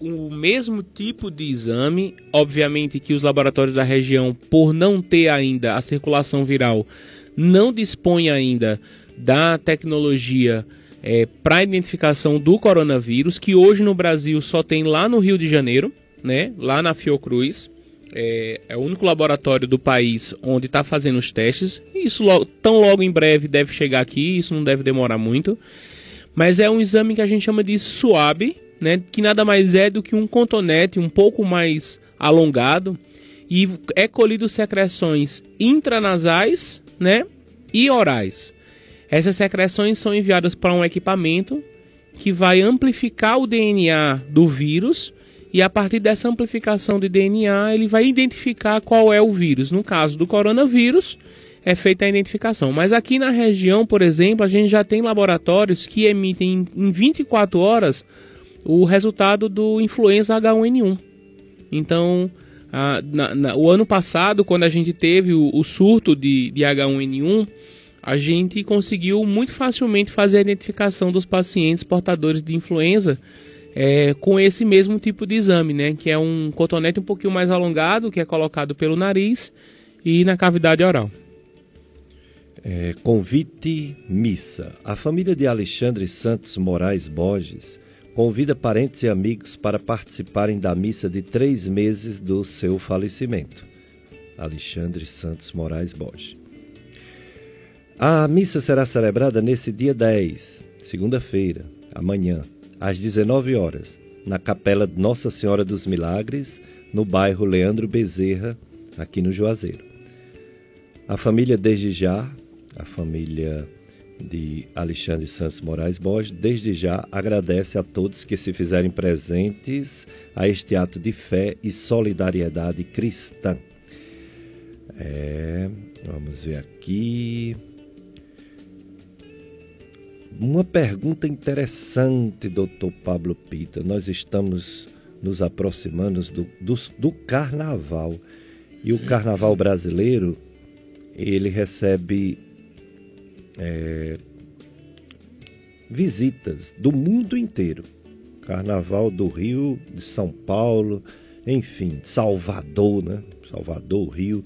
S2: o mesmo tipo de exame. Obviamente que os laboratórios da região, por não ter ainda a circulação viral, não dispõem ainda da tecnologia é, para identificação do coronavírus, que hoje no Brasil só tem lá no Rio de Janeiro, né? Lá na Fiocruz. É, é o único laboratório do país onde está fazendo os testes. Isso logo, tão logo em breve deve chegar aqui, isso não deve demorar muito. Mas é um exame que a gente chama de SUAB, né? Que nada mais é do que um contonete um pouco mais alongado e é colhido secreções intranasais, né? E orais. Essas secreções são enviadas para um equipamento que vai amplificar o DNA do vírus e a partir dessa amplificação de DNA ele vai identificar qual é o vírus. No caso do coronavírus, é feita a identificação. Mas aqui na região, por exemplo, a gente já tem laboratórios que emitem em 24 horas o resultado do influenza H1N1. Então, a, na, na, o ano passado, quando a gente teve o, o surto de, de H1N1, a gente conseguiu muito facilmente fazer a identificação dos pacientes portadores de influenza é, com esse mesmo tipo de exame, né? Que é um cotonete um pouquinho mais alongado, que é colocado pelo nariz e na cavidade oral.
S1: É, convite missa. A família de Alexandre Santos Moraes Borges convida parentes e amigos para participarem da missa de três meses do seu falecimento. Alexandre Santos Moraes Borges. A missa será celebrada nesse dia 10, segunda-feira, amanhã, às 19 horas, na Capela Nossa Senhora dos Milagres, no bairro Leandro Bezerra, aqui no Juazeiro. A família desde já, a família de Alexandre Santos Moraes Borges, desde já agradece a todos que se fizerem presentes a este ato de fé e solidariedade cristã. É, vamos ver aqui. Uma pergunta interessante, doutor Pablo Pita. Nós estamos nos aproximando do, do, do carnaval. E o carnaval brasileiro, ele recebe é, visitas do mundo inteiro. Carnaval do Rio, de São Paulo, enfim, Salvador, né? Salvador, Rio.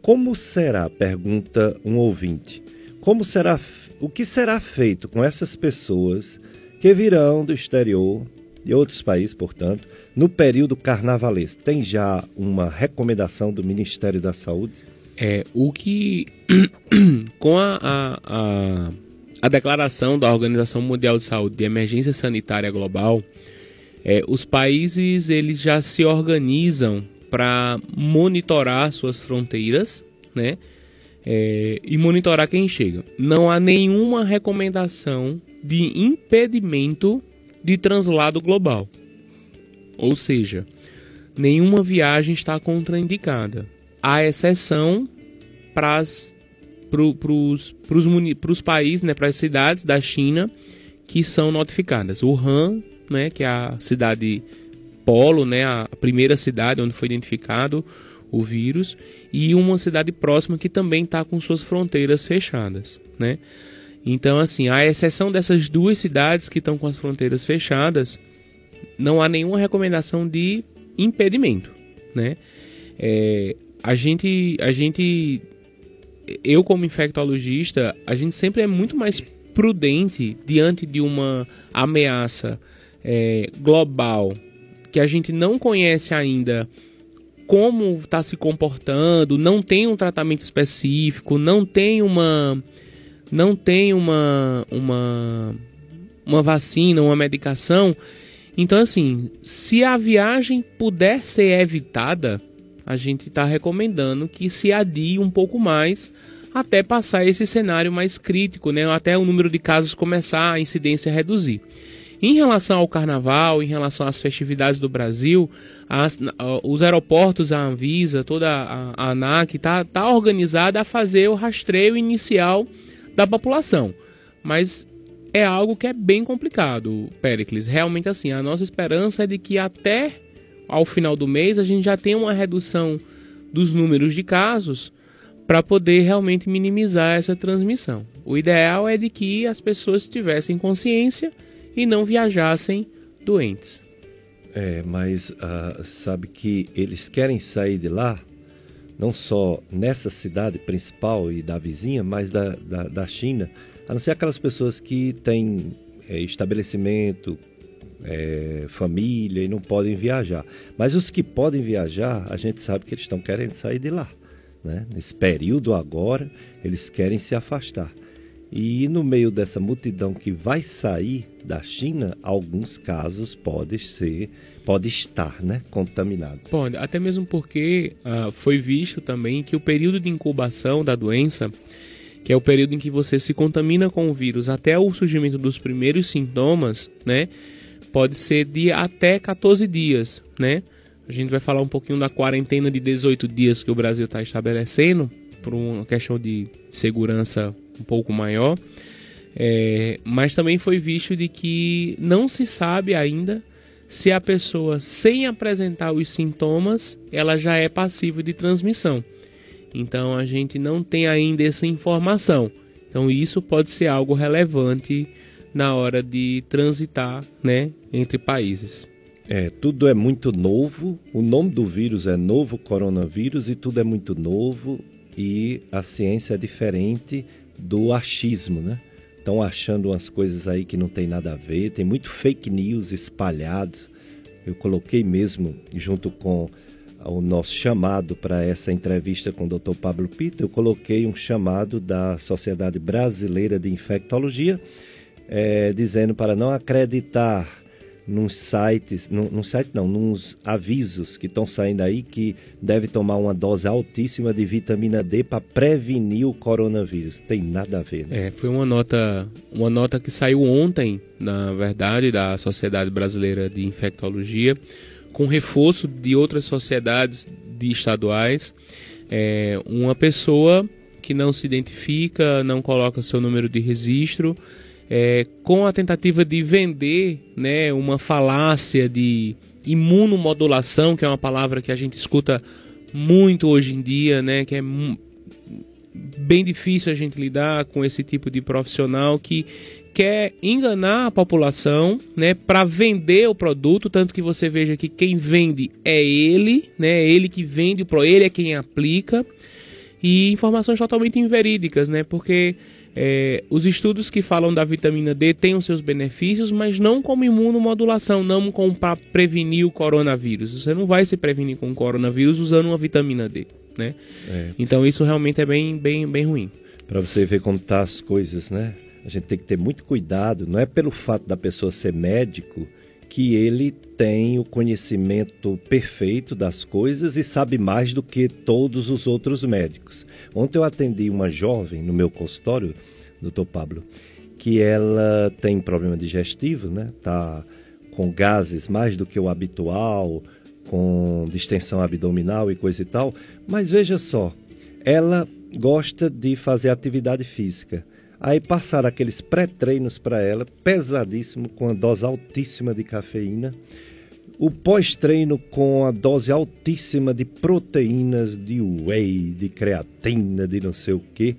S1: Como será, pergunta um ouvinte, como será, o que será feito com essas pessoas que virão do exterior, de outros países, portanto, no período carnavalesco? Tem já uma recomendação do Ministério da Saúde?
S2: É, o que, *clears throat* com a, a, a, a declaração da Organização Mundial de Saúde de emergência sanitária global, é, os países eles já se organizam para monitorar suas fronteiras, né? É, e monitorar quem chega. Não há nenhuma recomendação de impedimento de translado global. Ou seja, nenhuma viagem está contraindicada. Há exceção para os países, né, para as cidades da China que são notificadas. Wuhan né, que é a cidade polo, né, a primeira cidade onde foi identificado o vírus, e uma cidade próxima que também está com suas fronteiras fechadas, né? Então, assim, à exceção dessas duas cidades que estão com as fronteiras fechadas, não há nenhuma recomendação de impedimento, né? É, a gente, a gente, eu como infectologista, a gente sempre é muito mais prudente diante de uma ameaça é, global que a gente não conhece ainda como está se comportando, não tem um tratamento específico, não tem uma não tem uma uma uma vacina, uma medicação. Então assim, se a viagem puder ser evitada, a gente está recomendando que se adie um pouco mais até passar esse cenário mais crítico, né? Até o número de casos começar a incidência reduzir. Em relação ao carnaval, em relação às festividades do Brasil, as, os aeroportos, a Anvisa, toda a, a ANAC está tá organizada a fazer o rastreio inicial da população. Mas é algo que é bem complicado, Pericles. Realmente assim, a nossa esperança é de que até ao final do mês a gente já tenha uma redução dos números de casos para poder realmente minimizar essa transmissão. O ideal é de que as pessoas tivessem consciência e não viajassem doentes.
S1: É, mas uh, sabe que eles querem sair de lá, não só nessa cidade principal e da vizinha, mas da, da, da China, a não ser aquelas pessoas que têm é, estabelecimento, é, família e não podem viajar. Mas os que podem viajar, a gente sabe que eles estão querendo sair de lá. Né? Nesse período agora, eles querem se afastar. E no meio dessa multidão que vai sair da China, alguns casos podem ser, pode estar, né, contaminado.
S2: Pode, até mesmo porque uh, foi visto também que o período de incubação da doença, que é o período em que você se contamina com o vírus até o surgimento dos primeiros sintomas, né, pode ser de até 14 dias, né? A gente vai falar um pouquinho da quarentena de 18 dias que o Brasil está estabelecendo por uma questão de segurança um pouco maior, é, mas também foi visto de que não se sabe ainda se a pessoa sem apresentar os sintomas ela já é passível de transmissão. Então a gente não tem ainda essa informação. Então isso pode ser algo relevante na hora de transitar, né, entre países.
S1: É, tudo é muito novo. O nome do vírus é novo coronavírus e tudo é muito novo e a ciência é diferente do achismo, né? Estão achando umas coisas aí que não tem nada a ver, tem muito fake news espalhados. Eu coloquei mesmo junto com o nosso chamado para essa entrevista com o Dr. Pablo Pita, eu coloquei um chamado da Sociedade Brasileira de Infectologia, é, dizendo para não acreditar nos sites, site não, nos avisos que estão saindo aí que deve tomar uma dose altíssima de vitamina D para prevenir o coronavírus. Tem nada a ver.
S2: Né? É, foi uma nota, uma nota que saiu ontem, na verdade, da Sociedade Brasileira de Infectologia, com reforço de outras sociedades de estaduais. É, uma pessoa que não se identifica, não coloca seu número de registro, é, com a tentativa de vender né, uma falácia de imunomodulação, que é uma palavra que a gente escuta muito hoje em dia, né, que é bem difícil a gente lidar com esse tipo de profissional que quer enganar a população, né, para vender o produto, tanto que você veja que quem vende é ele, né, é ele que vende ele é quem aplica, e informações totalmente inverídicas, né, porque é, os estudos que falam da vitamina D têm os seus benefícios, mas não como imunomodulação, não como para prevenir o coronavírus. Você não vai se prevenir com o coronavírus usando uma vitamina D, né? É. Então isso realmente é bem, bem, bem ruim.
S1: Para você ver como tá as coisas, né? A gente tem que ter muito cuidado. Não é pelo fato da pessoa ser médico que ele tem o conhecimento perfeito das coisas e sabe mais do que todos os outros médicos. Ontem eu atendi uma jovem no meu consultório, doutor Pablo, que ela tem problema digestivo, né? Tá com gases mais do que o habitual, com distensão abdominal e coisa e tal. Mas veja só, ela gosta de fazer atividade física. Aí passaram aqueles pré-treinos para ela, pesadíssimo, com a dose altíssima de cafeína. O pós-treino com a dose altíssima de proteínas, de whey, de creatina, de não sei o que.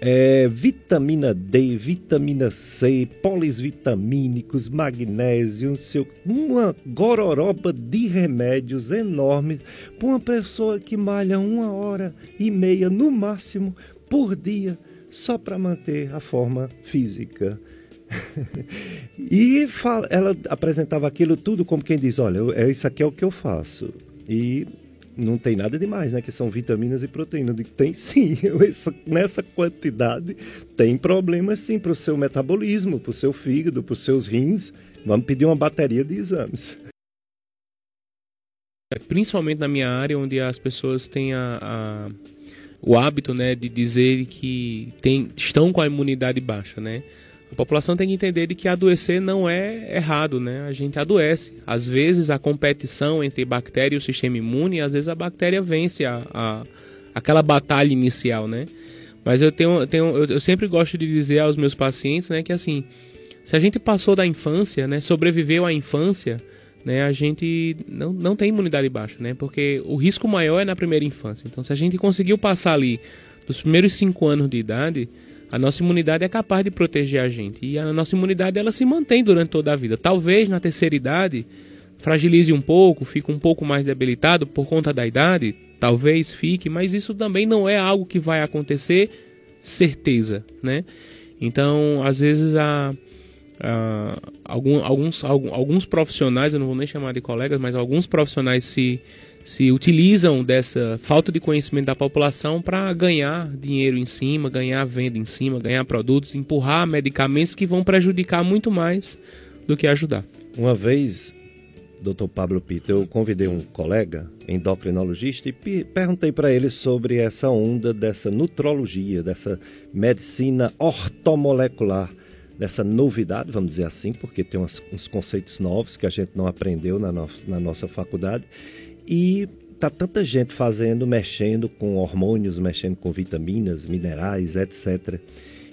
S1: É, vitamina D, vitamina C, polisvitamínicos, magnésio, seu, uma gororoba de remédios enormes para uma pessoa que malha uma hora e meia no máximo por dia só para manter a forma física. *laughs* e ela apresentava aquilo tudo como quem diz: olha, é, isso aqui é o que eu faço. E não tem nada demais, né? Que são vitaminas e proteínas. Tem sim, *laughs* nessa quantidade tem problemas sim para o seu metabolismo, para o seu fígado, para os seus rins. Vamos pedir uma bateria de exames.
S2: Principalmente na minha área, onde as pessoas têm a, a o hábito né, de dizer que tem, estão com a imunidade baixa. Né? A população tem que entender de que adoecer não é errado, né? A gente adoece. Às vezes a competição entre bactéria e o sistema imune, às vezes a bactéria vence a, a aquela batalha inicial, né? Mas eu tenho, eu, eu sempre gosto de dizer aos meus pacientes, né, que assim, se a gente passou da infância, né, sobreviveu à infância, né, a gente não, não tem imunidade baixa, né? Porque o risco maior é na primeira infância. Então, se a gente conseguiu passar ali dos primeiros cinco anos de idade, a nossa imunidade é capaz de proteger a gente. E a nossa imunidade ela se mantém durante toda a vida. Talvez na terceira idade fragilize um pouco, fique um pouco mais debilitado por conta da idade, talvez fique, mas isso também não é algo que vai acontecer certeza, né? Então, às vezes a algum, alguns, alguns profissionais, eu não vou nem chamar de colegas, mas alguns profissionais se, se utilizam dessa falta de conhecimento da população para ganhar dinheiro em cima, ganhar venda em cima, ganhar produtos, empurrar medicamentos que vão prejudicar muito mais do que ajudar.
S1: Uma vez, doutor Pablo Pito, eu convidei um colega, endocrinologista, e perguntei para ele sobre essa onda dessa nutrologia, dessa medicina ortomolecular dessa novidade, vamos dizer assim, porque tem uns, uns conceitos novos que a gente não aprendeu na, no, na nossa faculdade. E tá tanta gente fazendo, mexendo com hormônios, mexendo com vitaminas, minerais, etc.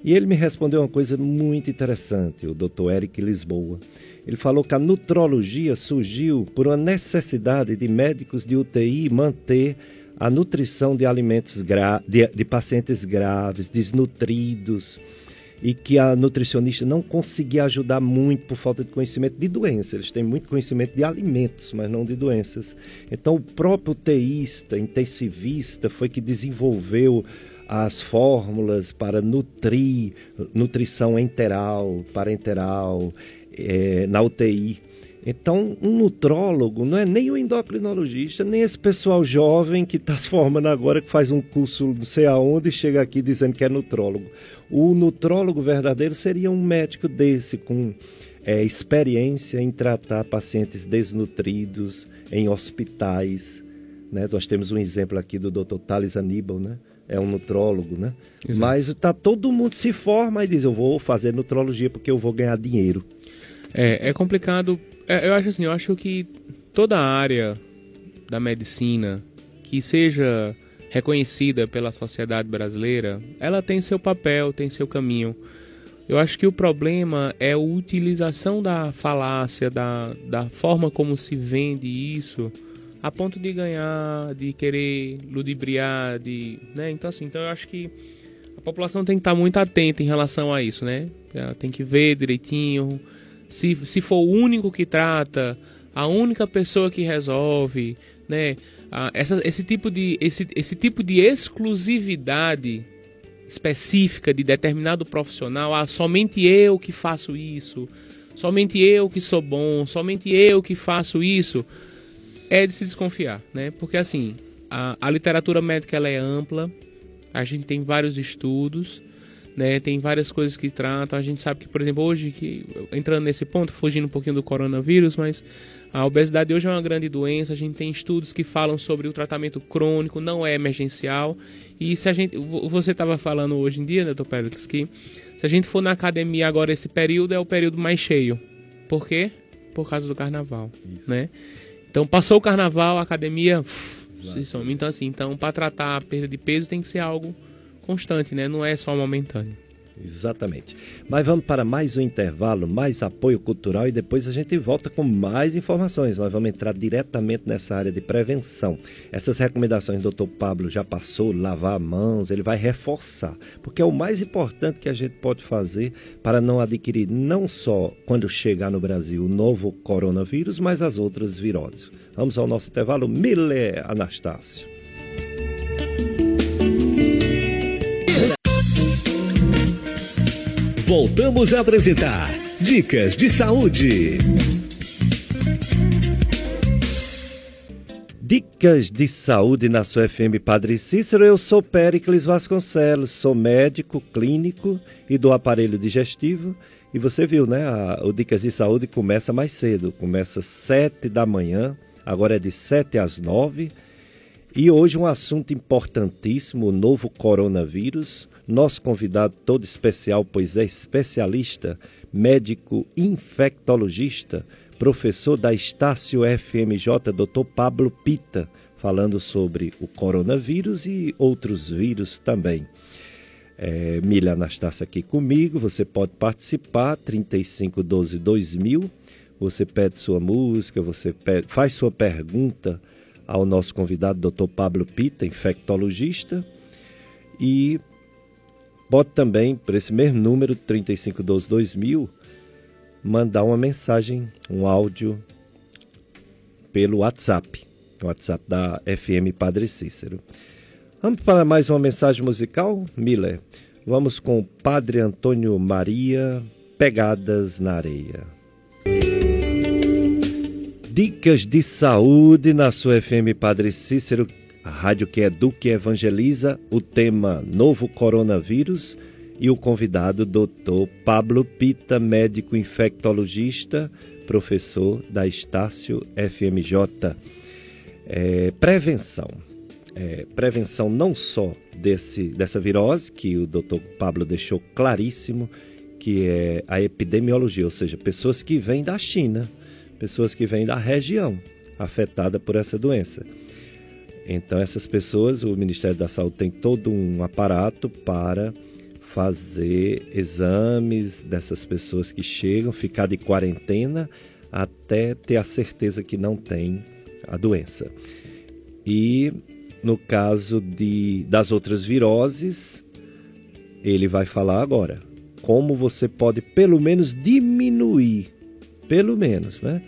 S1: E ele me respondeu uma coisa muito interessante, o Dr. Eric Lisboa. Ele falou que a nutrologia surgiu por uma necessidade de médicos de UTI manter a nutrição de alimentos gra de, de pacientes graves, desnutridos, e que a nutricionista não conseguia ajudar muito por falta de conhecimento de doenças. Eles têm muito conhecimento de alimentos, mas não de doenças. Então, o próprio teísta, intensivista, foi que desenvolveu as fórmulas para nutrir, nutrição enteral, parenteral, é, na UTI. Então, um nutrólogo não é nem o endocrinologista, nem esse pessoal jovem que está se formando agora, que faz um curso não sei aonde e chega aqui dizendo que é nutrólogo. O nutrólogo verdadeiro seria um médico desse, com é, experiência em tratar pacientes desnutridos em hospitais. Né? Nós temos um exemplo aqui do Dr. Thales Aníbal, né? é um nutrólogo, né? Exato. Mas tá, todo mundo se forma e diz, eu vou fazer nutrologia porque eu vou ganhar dinheiro.
S2: É, é complicado é, eu acho assim, eu acho que toda a área da medicina que seja reconhecida pela sociedade brasileira, ela tem seu papel, tem seu caminho. Eu acho que o problema é a utilização da falácia, da, da forma como se vende isso a ponto de ganhar, de querer ludibriar, de, né? Então assim, então eu acho que a população tem que estar muito atenta em relação a isso, né? Ela tem que ver direitinho se, se for o único que trata, a única pessoa que resolve, né? Ah, essa, esse, tipo de, esse, esse tipo de exclusividade específica de determinado profissional, ah, somente eu que faço isso, somente eu que sou bom, somente eu que faço isso, é de se desconfiar, né? Porque assim, a, a literatura médica ela é ampla, a gente tem vários estudos, né? Tem várias coisas que tratam. A gente sabe que, por exemplo, hoje, que entrando nesse ponto, fugindo um pouquinho do coronavírus, mas a obesidade hoje é uma grande doença. A gente tem estudos que falam sobre o tratamento crônico, não é emergencial. E se a gente, você estava falando hoje em dia, né, Dr. Pérez, que se a gente for na academia agora esse período é o período mais cheio. Por quê? Por causa do carnaval, Isso. né? Então passou o carnaval, a academia some. Então assim, então para tratar a perda de peso tem que ser algo constante, né? Não é só momentâneo.
S1: Exatamente. Mas vamos para mais um intervalo, mais apoio cultural e depois a gente volta com mais informações. Nós vamos entrar diretamente nessa área de prevenção. Essas recomendações o doutor Pablo já passou, lavar mãos, ele vai reforçar, porque é o mais importante que a gente pode fazer para não adquirir não só quando chegar no Brasil o novo coronavírus, mas as outras viroses. Vamos ao nosso intervalo. Miller Anastácio.
S4: Voltamos a apresentar Dicas de Saúde.
S1: Dicas de saúde na sua FM Padre Cícero. Eu sou Péricles Vasconcelos, sou médico clínico e do aparelho digestivo. E você viu, né? A, o Dicas de Saúde começa mais cedo, começa sete da manhã, agora é de sete às nove. E hoje um assunto importantíssimo, o novo coronavírus. Nosso convidado todo especial, pois é especialista, médico infectologista, professor da Estácio FMJ, Dr. Pablo Pita, falando sobre o coronavírus e outros vírus também. É, Milha Anastácia aqui comigo, você pode participar, 3512 2000, você pede sua música, você pede, faz sua pergunta ao nosso convidado, Dr. Pablo Pita, infectologista, e Pode também, por esse mesmo número, 3512-2000, mandar uma mensagem, um áudio pelo WhatsApp, o WhatsApp da FM Padre Cícero. Vamos para mais uma mensagem musical, Miller? Vamos com o Padre Antônio Maria, Pegadas na Areia. Dicas de saúde na sua FM Padre Cícero a rádio que educa e evangeliza, o tema Novo Coronavírus e o convidado Dr. Pablo Pita, médico infectologista, professor da Estácio FMJ. É, prevenção. É, prevenção não só desse, dessa virose, que o Dr. Pablo deixou claríssimo, que é a epidemiologia, ou seja, pessoas que vêm da China, pessoas que vêm da região afetada por essa doença então, essas pessoas, o Ministério da Saúde tem todo um aparato para fazer exames dessas pessoas que chegam, ficar de quarentena até ter a certeza que não tem a doença. E no caso de, das outras viroses, ele vai falar agora como você pode pelo menos diminuir, pelo menos, né?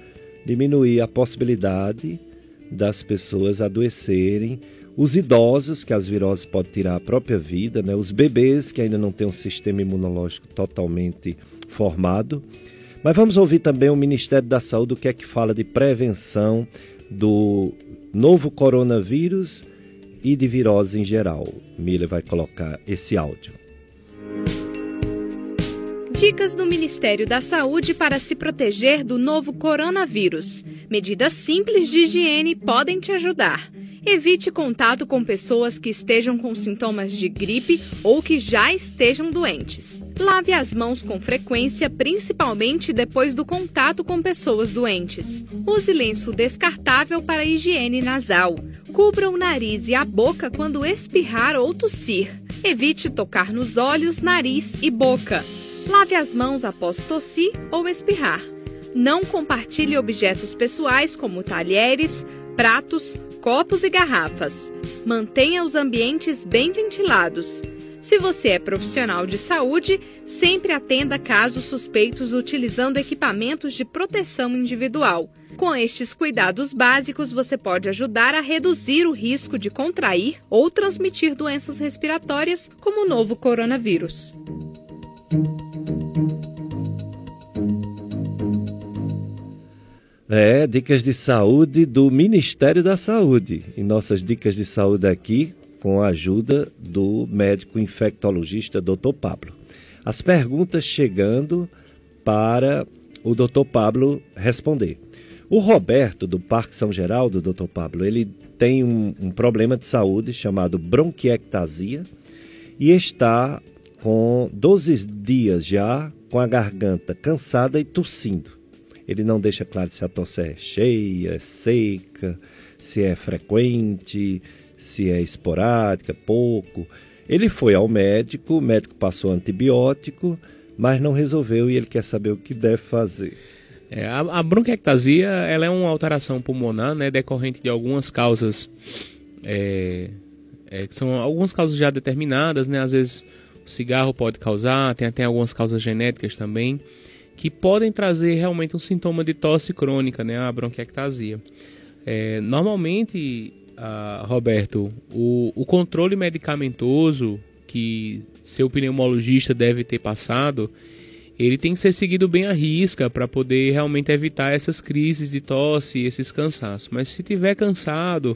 S1: Diminuir a possibilidade das pessoas adoecerem, os idosos, que as viroses podem tirar a própria vida, né? os bebês, que ainda não têm um sistema imunológico totalmente formado. Mas vamos ouvir também o Ministério da Saúde, o que é que fala de prevenção do novo coronavírus e de virose em geral. Miller vai colocar esse áudio.
S6: Dicas do Ministério da Saúde para se proteger do novo coronavírus. Medidas simples de higiene podem te ajudar. Evite contato com pessoas que estejam com sintomas de gripe ou que já estejam doentes. Lave as mãos com frequência, principalmente depois do contato com pessoas doentes. Use lenço descartável para higiene nasal. Cubra o nariz e a boca quando espirrar ou tossir. Evite tocar nos olhos, nariz e boca. Lave as mãos após tossir ou espirrar. Não compartilhe objetos pessoais como talheres, pratos, copos e garrafas. Mantenha os ambientes bem ventilados. Se você é profissional de saúde, sempre atenda casos suspeitos utilizando equipamentos de proteção individual. Com estes cuidados básicos, você pode ajudar a reduzir o risco de contrair ou transmitir doenças respiratórias, como o novo coronavírus.
S1: É, dicas de saúde do Ministério da Saúde. E nossas dicas de saúde aqui com a ajuda do médico infectologista Dr. Pablo. As perguntas chegando para o Dr. Pablo responder. O Roberto, do Parque São Geraldo, Dr. Pablo, ele tem um, um problema de saúde chamado bronquiectasia e está com 12 dias já com a garganta cansada e tossindo. Ele não deixa claro se a tosse é cheia, é seca, se é frequente, se é esporádica, pouco. Ele foi ao médico, o médico passou antibiótico, mas não resolveu e ele quer saber o que deve fazer.
S2: É, a, a bronquiectasia ela é uma alteração pulmonar né, decorrente de algumas causas, é, é, são algumas causas já determinadas, né, às vezes o cigarro pode causar, tem até algumas causas genéticas também, que podem trazer realmente um sintoma de tosse crônica, né, a bronquiectasia. É, normalmente uh, Roberto, o, o controle medicamentoso que seu pneumologista deve ter passado, ele tem que ser seguido bem à risca para poder realmente evitar essas crises de tosse e esses cansaços. Mas se tiver cansado,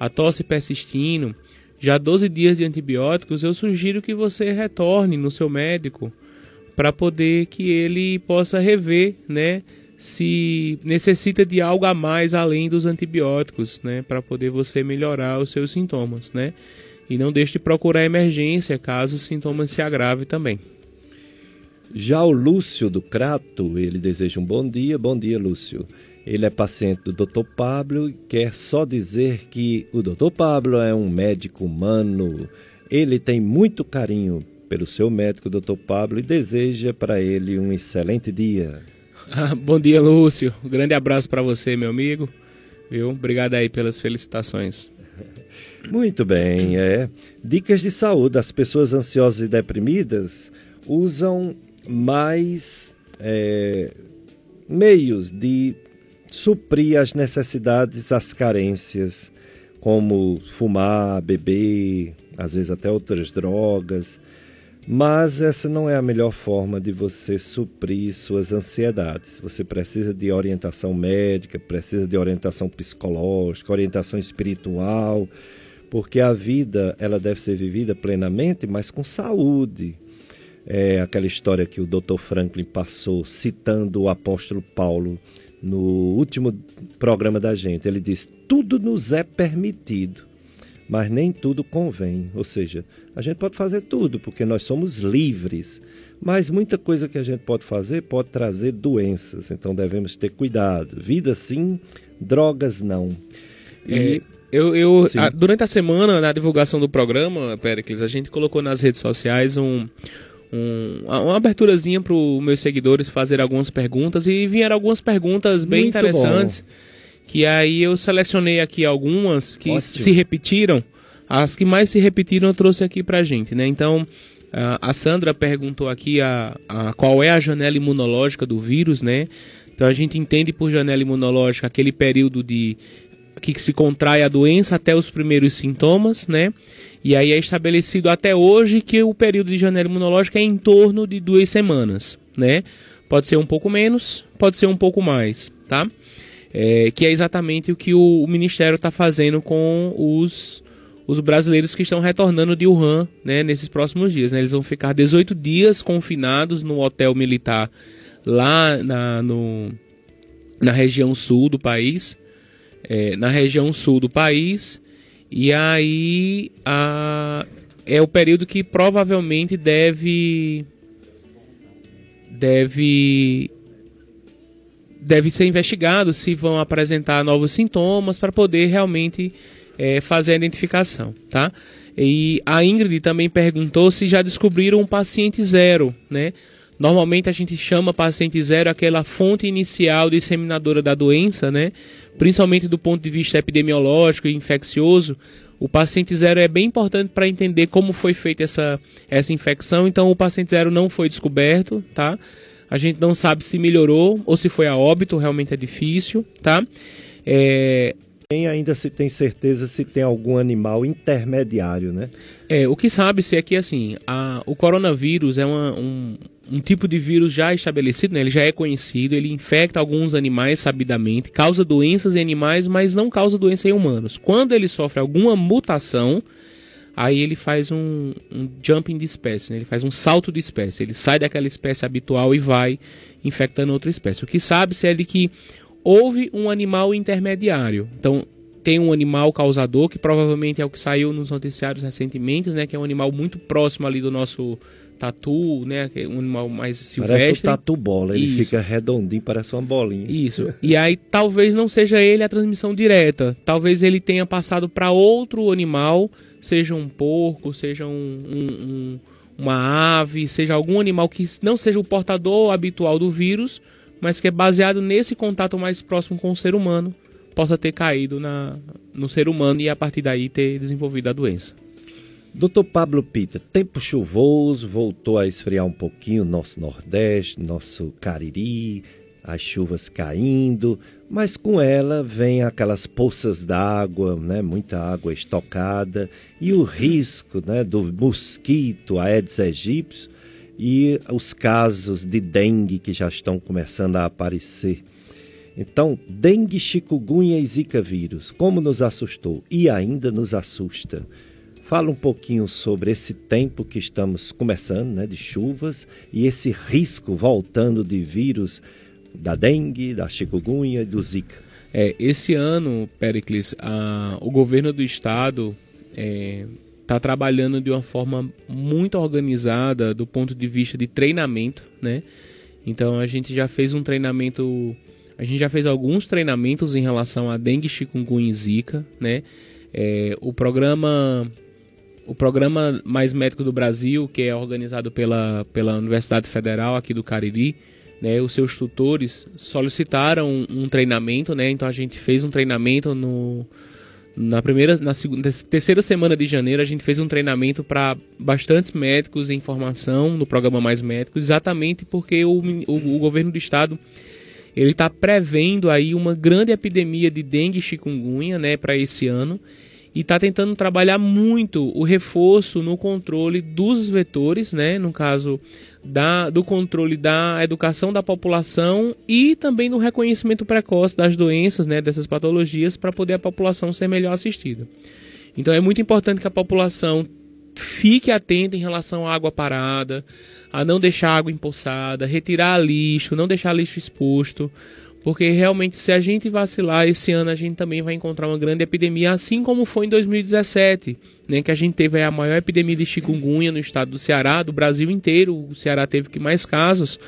S2: a tosse persistindo, já 12 dias de antibióticos, eu sugiro que você retorne no seu médico para poder que ele possa rever, né, se necessita de algo a mais além dos antibióticos, né, para poder você melhorar os seus sintomas, né? E não deixe de procurar emergência caso os sintomas se agravem também.
S1: Já o Lúcio do Crato, ele deseja um bom dia. Bom dia, Lúcio. Ele é paciente do Dr. Pablo e quer só dizer que o Dr. Pablo é um médico humano. Ele tem muito carinho pelo seu médico, Dr. Pablo, e deseja para ele um excelente dia.
S2: Bom dia, Lúcio. Um grande abraço para você, meu amigo. Viu? Obrigado aí pelas felicitações. *laughs*
S1: Muito bem, é. Dicas de saúde. As pessoas ansiosas e deprimidas usam mais é, meios de suprir as necessidades, as carências, como fumar, beber, às vezes até outras drogas. Mas essa não é a melhor forma de você suprir suas ansiedades. Você precisa de orientação médica, precisa de orientação psicológica, orientação espiritual, porque a vida ela deve ser vivida plenamente, mas com saúde. É aquela história que o Dr. Franklin passou citando o apóstolo Paulo no último programa da gente. Ele diz: "Tudo nos é permitido, mas nem tudo convém". Ou seja, a gente pode fazer tudo, porque nós somos livres. Mas muita coisa que a gente pode fazer pode trazer doenças, então devemos ter cuidado. Vida sim, drogas não.
S2: E é, eu, eu a, durante a semana, na divulgação do programa, Pericles, a gente colocou nas redes sociais um, um, uma aberturazinha para os meus seguidores fazer algumas perguntas e vieram algumas perguntas bem Muito interessantes. Bom. Que aí eu selecionei aqui algumas que Ótimo. se repetiram as que mais se repetiram eu trouxe aqui pra gente, né? Então, a Sandra perguntou aqui a, a, qual é a janela imunológica do vírus, né? Então a gente entende por janela imunológica aquele período de que se contrai a doença até os primeiros sintomas, né? E aí é estabelecido até hoje que o período de janela imunológica é em torno de duas semanas, né? Pode ser um pouco menos, pode ser um pouco mais, tá? É, que é exatamente o que o, o Ministério está fazendo com os os brasileiros que estão retornando de Wuhan né, nesses próximos dias. Né? Eles vão ficar 18 dias confinados no hotel militar lá na, no, na região sul do país. É, na região sul do país. E aí a, é o período que provavelmente deve. Deve deve ser investigado se vão apresentar novos sintomas para poder realmente é, fazer a identificação, tá? E a Ingrid também perguntou se já descobriram um paciente zero, né? Normalmente a gente chama paciente zero aquela fonte inicial disseminadora da doença, né? Principalmente do ponto de vista epidemiológico e infeccioso. O paciente zero é bem importante para entender como foi feita essa, essa infecção. Então, o paciente zero não foi descoberto, tá? A gente não sabe se melhorou ou se foi a óbito, realmente é difícil, tá?
S1: É, nem ainda se tem certeza se tem algum animal intermediário, né?
S2: É, o que sabe-se é que, assim, a, o coronavírus é uma, um, um tipo de vírus já estabelecido, né? ele já é conhecido, ele infecta alguns animais sabidamente, causa doenças em animais, mas não causa doença em humanos. Quando ele sofre alguma mutação, aí ele faz um, um jumping de espécie, né? ele faz um salto de espécie, ele sai daquela espécie habitual e vai infectando outra espécie. O que sabe-se é de que houve um animal intermediário. Então, tem um animal causador, que provavelmente é o que saiu nos noticiários recentemente, né? Que é um animal muito próximo ali do nosso tatu, né? É um animal mais silvestre.
S1: Parece um tatu bola, ele Isso. fica redondinho, parece uma bolinha.
S2: Isso. *laughs* E aí talvez não seja ele a transmissão direta. Talvez ele tenha passado para outro animal, seja um porco, seja um, um, um, uma ave, seja algum animal que não seja o portador habitual do vírus, mas que é baseado nesse contato mais próximo com o ser humano, possa ter caído na, no ser humano e a partir daí ter desenvolvido a doença.
S1: Doutor Pablo Pita, tempo chuvoso, voltou a esfriar um pouquinho nosso Nordeste, nosso Cariri, as chuvas caindo, mas com ela vem aquelas poças d'água, né, muita água estocada e o risco né, do mosquito Aedes aegypti e os casos de dengue que já estão começando a aparecer. Então, dengue, chikungunya e zika vírus, como nos assustou e ainda nos assusta. Fala um pouquinho sobre esse tempo que estamos começando, né, de chuvas e esse risco voltando de vírus da dengue, da chikungunya e do zika.
S2: É, esse ano, Pericles, a, o governo do estado é, está trabalhando de uma forma muito organizada do ponto de vista de treinamento, né? Então a gente já fez um treinamento, a gente já fez alguns treinamentos em relação a dengue, chikungunya e zika, né? É, o programa o programa Mais Médico do Brasil, que é organizado pela, pela Universidade Federal aqui do Cariri, né, os seus tutores solicitaram um, um treinamento, né, então a gente fez um treinamento no, na primeira, na segunda, terceira semana de janeiro a gente fez um treinamento para bastantes médicos em formação no programa Mais Médicos, exatamente porque o, o, o governo do estado ele está prevendo aí uma grande epidemia de dengue e chikungunya, né, para esse ano e está tentando trabalhar muito o reforço no controle dos vetores, né, no caso da, do controle da educação da população e também do reconhecimento precoce das doenças, né, dessas patologias, para poder a população ser melhor assistida. Então é muito importante que a população fique atenta em relação à água parada, a não deixar água empoçada, retirar lixo, não deixar lixo exposto, porque realmente, se a gente vacilar esse ano, a gente também vai encontrar uma grande epidemia, assim como foi em 2017, né, que a gente teve a maior epidemia de chikungunya no estado do Ceará, do Brasil inteiro. O Ceará teve que mais casos.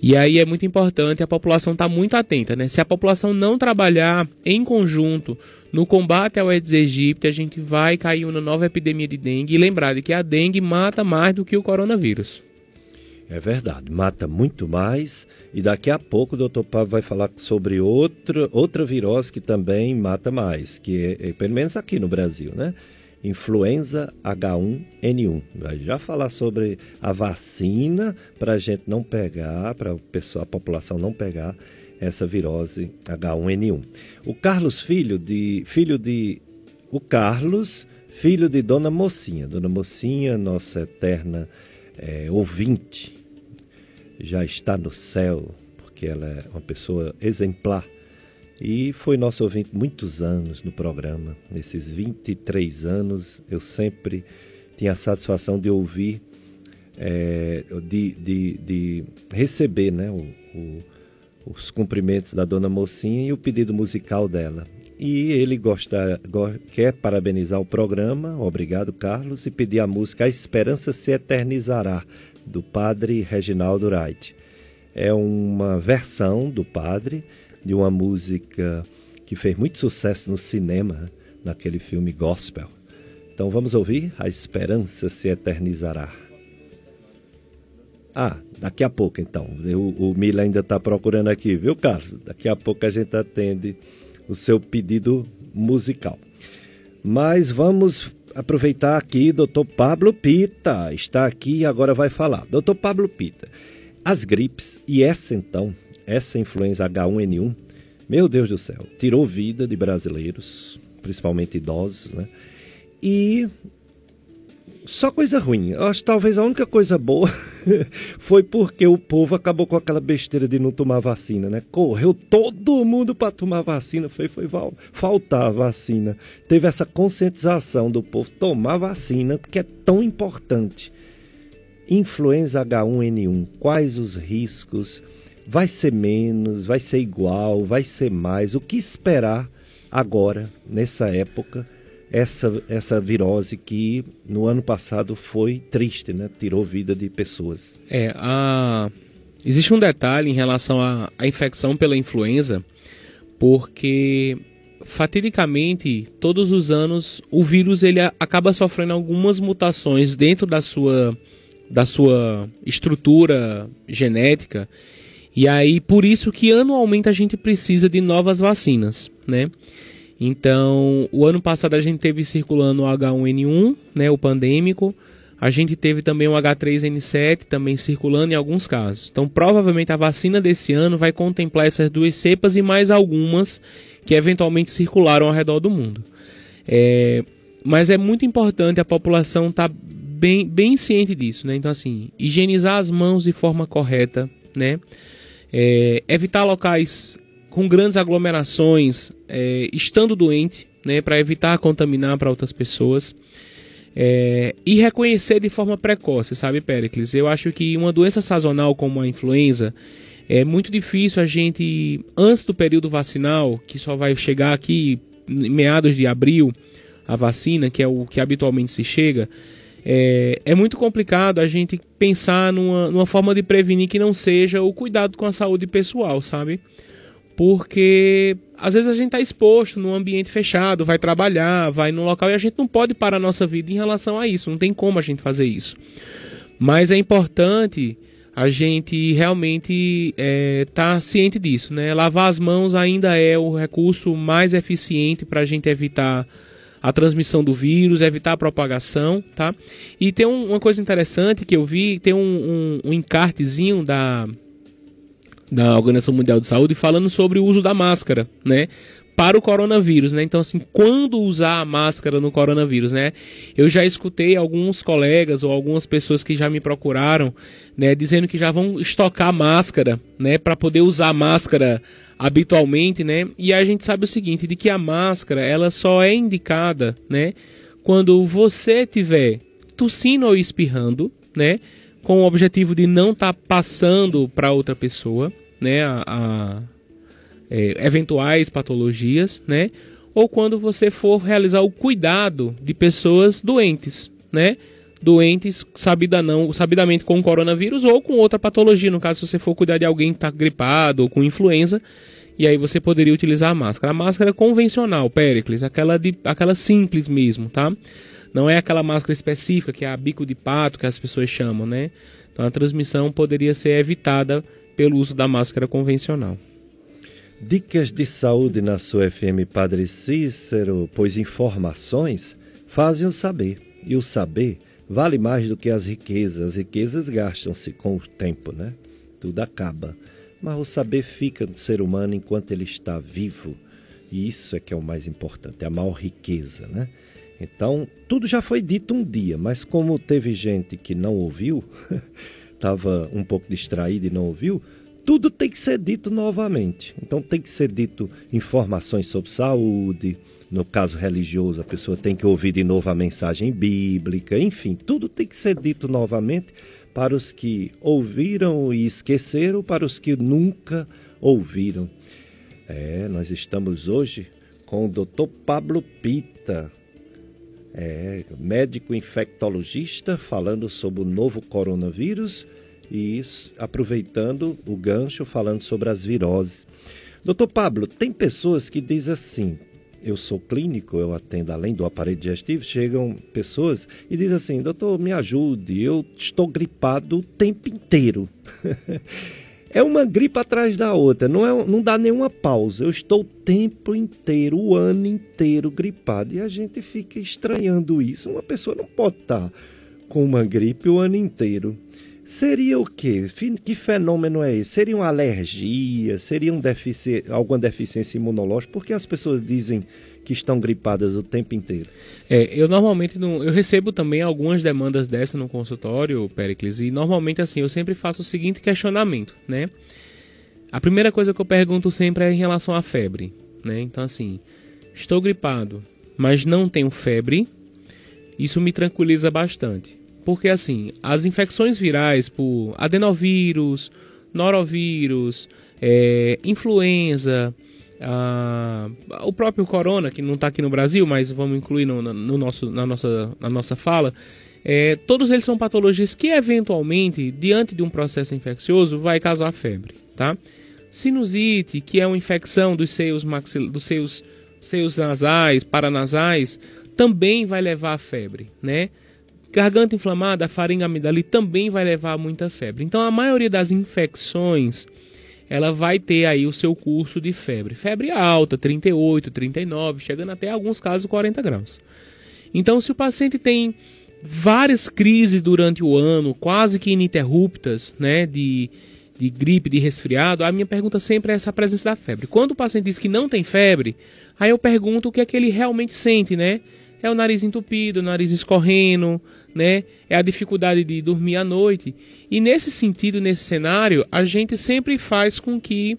S2: E aí é muito importante a população estar tá muito atenta, né? Se a população não trabalhar em conjunto no combate ao Aedes aegypti, a gente vai cair uma nova epidemia de dengue. E lembrar de que a dengue mata mais do que o coronavírus.
S1: É verdade, mata muito mais. E daqui a pouco o doutor Pablo vai falar sobre outra, outra virose que também mata mais, que é, é pelo menos aqui no Brasil, né? Influenza H1N1. Vai já falar sobre a vacina para a gente não pegar, para a população não pegar essa virose H1N1. O Carlos Filho de filho de o Carlos, filho de Dona Mocinha. Dona Mocinha, nossa eterna é, ouvinte, já está no céu, porque ela é uma pessoa exemplar. E foi nosso ouvinte muitos anos no programa. Nesses 23 anos, eu sempre tinha a satisfação de ouvir, é, de, de, de, receber né, o, o, os cumprimentos da dona Mocinha e o pedido musical dela. E ele gosta, quer parabenizar o programa, obrigado Carlos, e pedir a música A Esperança se Eternizará, do padre Reginaldo Wright. É uma versão do padre de uma música que fez muito sucesso no cinema, naquele filme Gospel. Então vamos ouvir A Esperança se Eternizará. Ah, daqui a pouco então. O, o Mila ainda está procurando aqui, viu, Carlos? Daqui a pouco a gente atende o seu pedido musical. Mas vamos aproveitar aqui, doutor Pablo Pita está aqui e agora vai falar. Doutor Pablo Pita, as gripes e essa então, essa influenza H1N1, meu Deus do céu, tirou vida de brasileiros, principalmente idosos, né? E só coisa ruim. Eu acho que talvez a única coisa boa *laughs* foi porque o povo acabou com aquela besteira de não tomar vacina, né? Correu todo mundo para tomar vacina, foi, foi faltar vacina. Teve essa conscientização do povo tomar vacina, porque é tão importante. Influenza H1N1, quais os riscos? Vai ser menos, vai ser igual, vai ser mais? O que esperar agora, nessa época? Essa, essa virose que no ano passado foi triste, né? Tirou vida de pessoas.
S2: É, a... existe um detalhe em relação à, à infecção pela influenza, porque fatidicamente todos os anos o vírus ele acaba sofrendo algumas mutações dentro da sua da sua estrutura genética e aí por isso que anualmente a gente precisa de novas vacinas, né? Então, o ano passado a gente teve circulando o H1N1, né, o pandêmico. A gente teve também o H3N7 também circulando em alguns casos. Então, provavelmente a vacina desse ano vai contemplar essas duas cepas e mais algumas que eventualmente circularam ao redor do mundo. É, mas é muito importante a população estar tá bem, bem ciente disso, né? Então, assim, higienizar as mãos de forma correta, né? É, evitar locais com grandes aglomerações, é, estando doente, né, para evitar contaminar para outras pessoas. É, e reconhecer de forma precoce, sabe, Pericles? Eu acho que uma doença sazonal como a influenza é muito difícil a gente, antes do período vacinal, que só vai chegar aqui em meados de abril, a vacina, que é o que habitualmente se chega, é, é muito complicado a gente pensar numa, numa forma de prevenir que não seja o cuidado com a saúde pessoal, sabe? Porque às vezes a gente está exposto num ambiente fechado, vai trabalhar, vai num local e a gente não pode parar a nossa vida em relação a isso, não tem como a gente fazer isso. Mas é importante a gente realmente estar é, tá ciente disso, né? Lavar as mãos ainda é o recurso mais eficiente para a gente evitar a transmissão do vírus, evitar a propagação, tá? E tem um, uma coisa interessante que eu vi, tem um, um, um encartezinho da da Organização Mundial de Saúde falando sobre o uso da máscara, né? Para o coronavírus, né? Então, assim, quando usar a máscara no coronavírus, né? Eu já escutei alguns colegas ou algumas pessoas que já me procuraram, né? Dizendo que já vão estocar máscara, né? Para poder usar máscara habitualmente, né? E a gente sabe o seguinte, de que a máscara, ela só é indicada, né? Quando você tiver tossindo ou espirrando, né? Com o objetivo de não estar tá passando para outra pessoa, né, a, a é, eventuais patologias, né, ou quando você for realizar o cuidado de pessoas doentes, né, doentes sabida não, sabidamente com coronavírus ou com outra patologia, no caso se você for cuidar de alguém que está gripado ou com influenza, e aí você poderia utilizar a máscara. A máscara convencional, Pericles, aquela, de, aquela simples mesmo, tá? Não é aquela máscara específica que é a bico de pato que as pessoas chamam, né? Então a transmissão poderia ser evitada pelo uso da máscara convencional.
S1: Dicas de saúde na sua FM Padre Cícero, pois informações fazem o saber. E o saber vale mais do que as riquezas. As riquezas gastam-se com o tempo, né? Tudo acaba. Mas o saber fica no ser humano enquanto ele está vivo. E isso é que é o mais importante, a maior riqueza, né? Então, tudo já foi dito um dia, mas como teve gente que não ouviu, *laughs* estava um pouco distraído e não ouviu, tudo tem que ser dito novamente. Então, tem que ser dito informações sobre saúde, no caso religioso, a pessoa tem que ouvir de novo a mensagem bíblica, enfim, tudo tem que ser dito novamente para os que ouviram e esqueceram, para os que nunca ouviram. É, nós estamos hoje com o Dr. Pablo Pita, é, médico infectologista, falando sobre o novo coronavírus e aproveitando o gancho, falando sobre as viroses. Doutor Pablo, tem pessoas que dizem assim: eu sou clínico, eu atendo além do aparelho digestivo, chegam pessoas e dizem assim, doutor, me ajude, eu estou gripado o tempo inteiro. *laughs* é uma gripe atrás da outra, não, é, não dá nenhuma pausa. Eu estou o tempo inteiro, o ano inteiro gripado. E a gente fica estranhando isso. Uma pessoa não pode estar com uma gripe o ano inteiro. Seria o quê? Que fenômeno é esse? Seria uma alergia? Seria um defici... alguma deficiência imunológica? Porque as pessoas dizem que estão gripadas o tempo inteiro?
S2: É, eu normalmente não, eu recebo também algumas demandas dessa no consultório, Pericles, e normalmente assim, eu sempre faço o seguinte questionamento, né? A primeira coisa que eu pergunto sempre é em relação à febre, né? Então assim, estou gripado, mas não tenho febre. Isso me tranquiliza bastante. Porque assim, as infecções virais por adenovírus, norovírus, é, influenza, a, o próprio corona, que não está aqui no Brasil, mas vamos incluir no, no, nosso, na, nossa, na nossa fala, é, todos eles são patologias que eventualmente, diante de um processo infeccioso, vai causar febre, tá? Sinusite, que é uma infecção dos seios, maxil, dos seios, seios nasais, paranasais, também vai levar a febre, né? Garganta inflamada, faringe amidalite também vai levar a muita febre. Então a maioria das infecções ela vai ter aí o seu curso de febre. Febre alta, 38, 39, chegando até alguns casos 40 graus. Então se o paciente tem várias crises durante o ano, quase que ininterruptas, né, de, de gripe, de resfriado, a minha pergunta sempre é essa presença da febre. Quando o paciente diz que não tem febre, aí eu pergunto o que é que ele realmente sente, né? É o nariz entupido, o nariz escorrendo, né? É a dificuldade de dormir à noite. E nesse sentido, nesse cenário, a gente sempre faz com que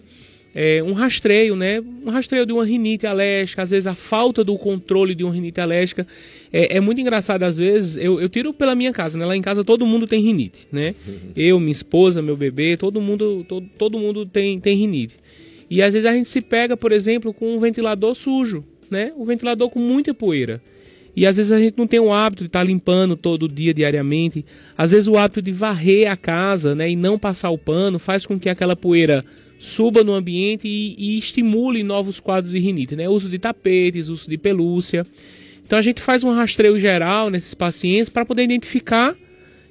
S2: é, um rastreio, né? Um rastreio de uma rinite alérgica, às vezes a falta do controle de uma rinite alérgica. É, é muito engraçado, às vezes, eu, eu, tiro pela minha casa, né? Lá em casa todo mundo tem rinite, né? Eu, minha esposa, meu bebê, todo mundo, todo, todo mundo tem, tem rinite. E às vezes a gente se pega, por exemplo, com um ventilador sujo, né? O ventilador com muita poeira. E às vezes a gente não tem o hábito de estar tá limpando todo dia, diariamente. Às vezes o hábito de varrer a casa né, e não passar o pano faz com que aquela poeira suba no ambiente e, e estimule novos quadros de rinite. Né? Uso de tapetes, uso de pelúcia. Então a gente faz um rastreio geral nesses pacientes para poder identificar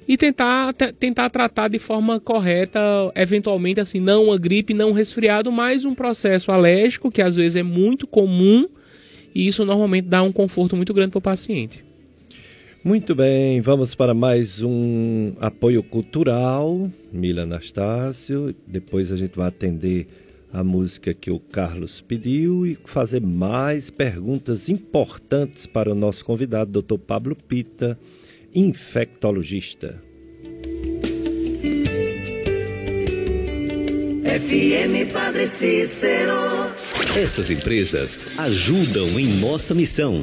S2: e tentar, tentar tratar de forma correta, eventualmente assim, não uma gripe, não um resfriado, mas um processo alérgico, que às vezes é muito comum e isso normalmente dá um conforto muito grande para o paciente.
S1: Muito bem, vamos para mais um apoio cultural, Mila Anastácio. Depois a gente vai atender a música que o Carlos pediu e fazer mais perguntas importantes para o nosso convidado, Dr. Pablo Pita, infectologista.
S4: FM Padre Cícero. Essas empresas ajudam em nossa missão.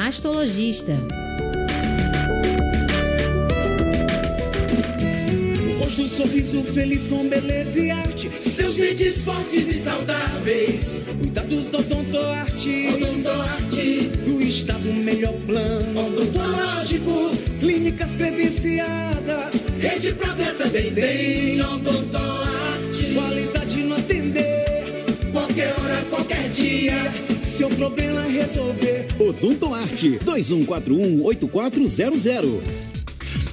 S7: ginecologista.
S8: rosto, sorriso feliz com beleza e arte. Seus dentes fortes e saudáveis. Cuidados do Odontoarte. Odontoarte. Do estado melhor plano. Odontológico. Clínicas credenciadas. Rede própria também tem. Odontoarte. Qualidade no dia seu problema resolver.
S4: Odonto Arte 2141 8400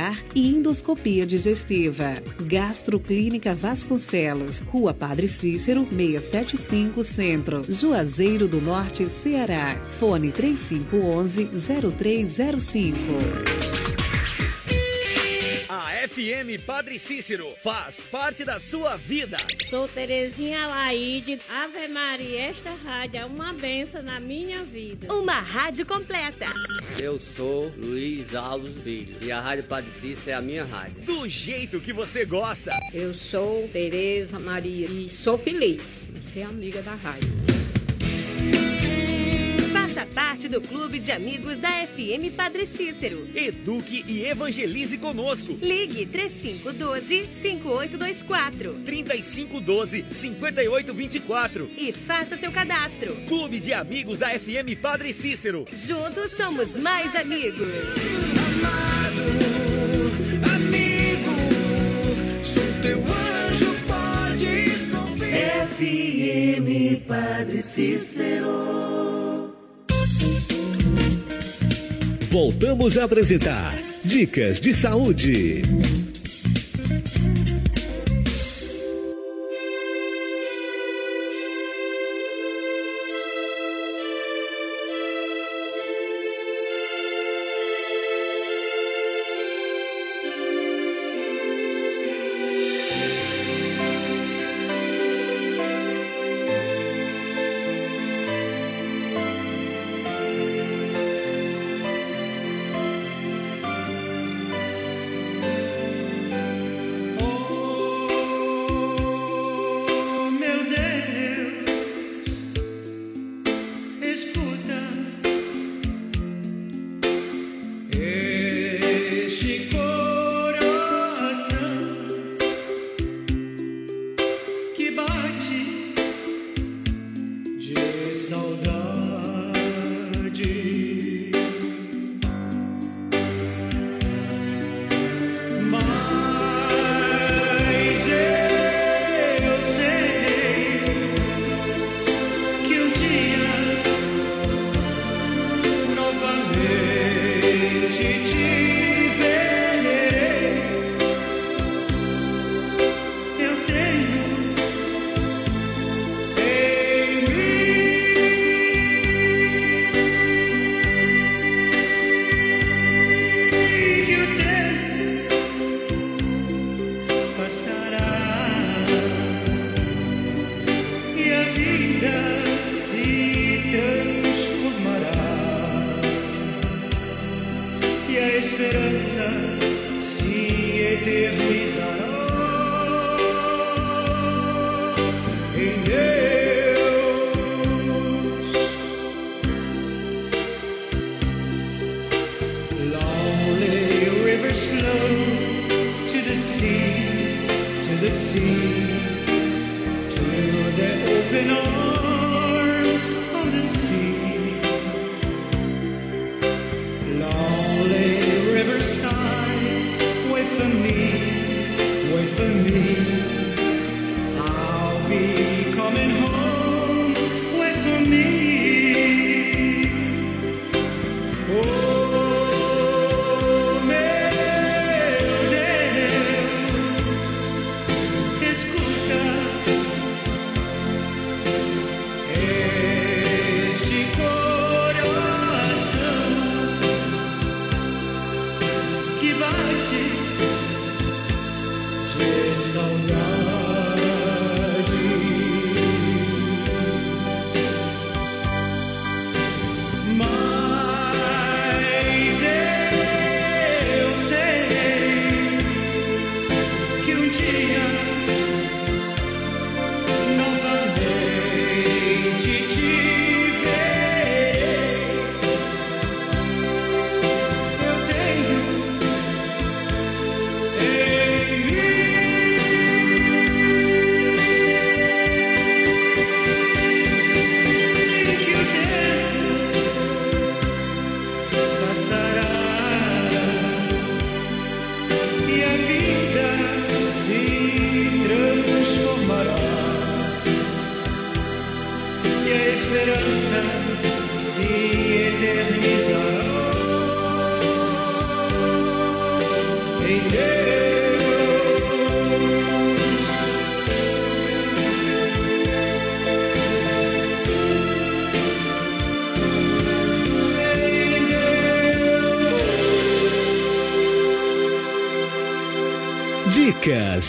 S9: biliar e endoscopia digestiva. Gastroclínica Vasconcelos, Rua Padre Cícero, 675 Centro, Juazeiro do Norte, Ceará. Fone 3511 0305.
S10: FM Padre Cícero faz parte da sua vida.
S11: Sou Terezinha Laide. Ave Maria, esta rádio é uma benção na minha vida.
S12: Uma rádio completa.
S13: Eu sou Luiz Alves Filho e a Rádio Padre Cícero é a minha rádio.
S10: Do jeito que você gosta.
S14: Eu sou Tereza Maria e sou feliz em ser amiga da rádio.
S12: Faça parte do clube de amigos da FM Padre Cícero.
S10: Eduque e evangelize conosco.
S12: Ligue 3512-5824.
S10: 3512-5824.
S12: E faça seu cadastro.
S10: Clube de amigos da FM Padre Cícero.
S12: Juntos somos mais amigos.
S8: Amado, amigo, sou teu anjo, podes confiar. FM Padre Cícero.
S4: Voltamos a apresentar Dicas de Saúde.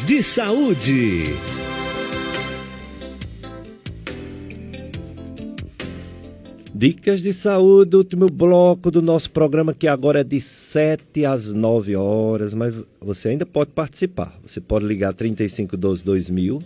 S4: Dicas de saúde.
S1: Dicas de saúde, último bloco do nosso programa que agora é de 7 às 9 horas, mas você ainda pode participar. Você pode ligar 3512 2000,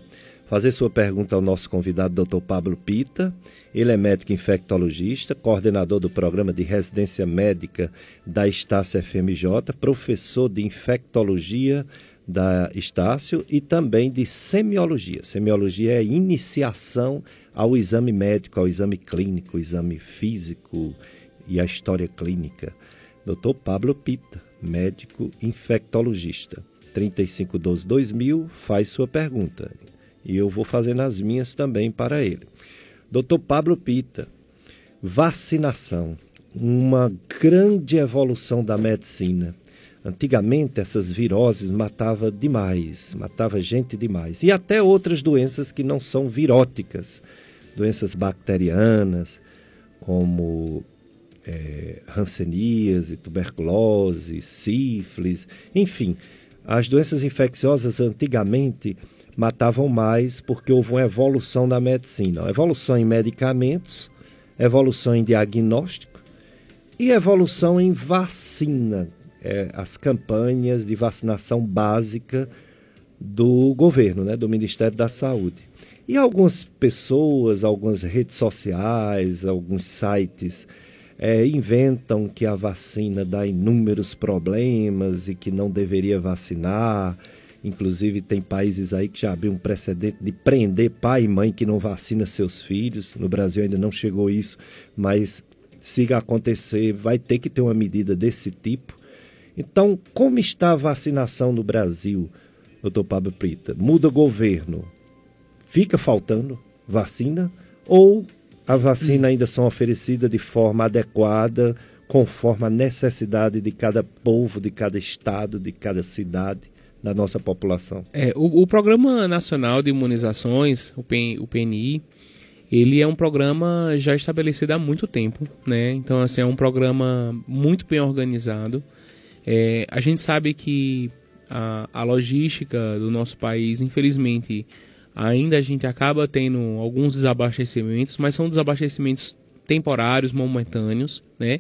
S1: fazer sua pergunta ao nosso convidado, Dr. Pablo Pita. Ele é médico infectologista, coordenador do programa de residência médica da Estácio FMJ, professor de infectologia da Estácio e também de semiologia. Semiologia é iniciação ao exame médico, ao exame clínico, exame físico e a história clínica. Dr. Pablo Pita, médico infectologista. 3512-2000, faz sua pergunta. E eu vou fazendo as minhas também para ele. Dr. Pablo Pita, vacinação, uma grande evolução da medicina. Antigamente essas viroses matavam demais, matava gente demais. E até outras doenças que não são viróticas. Doenças bacterianas, como é, hanseníase, tuberculose, sífilis, enfim, as doenças infecciosas antigamente matavam mais porque houve uma evolução da medicina, evolução em medicamentos, evolução em diagnóstico e evolução em vacina, é, as campanhas de vacinação básica do governo, né, do Ministério da Saúde. E algumas pessoas, algumas redes sociais, alguns sites é, inventam que a vacina dá inúmeros problemas e que não deveria vacinar. Inclusive, tem países aí que já abriu um precedente de prender pai e mãe que não vacina seus filhos. No Brasil ainda não chegou isso, mas se acontecer, vai ter que ter uma medida desse tipo. Então, como está a vacinação no Brasil, doutor Pablo Prita? Muda governo, fica faltando vacina ou a vacina ainda são oferecidas de forma adequada, conforme a necessidade de cada povo, de cada estado, de cada cidade da nossa população?
S2: É, o, o Programa Nacional de Imunizações, o, PN, o PNI, ele é um programa já estabelecido há muito tempo, né? Então, assim, é um programa muito bem organizado. É, a gente sabe que a, a logística do nosso país, infelizmente, ainda a gente acaba tendo alguns desabastecimentos, mas são desabastecimentos temporários, momentâneos, né?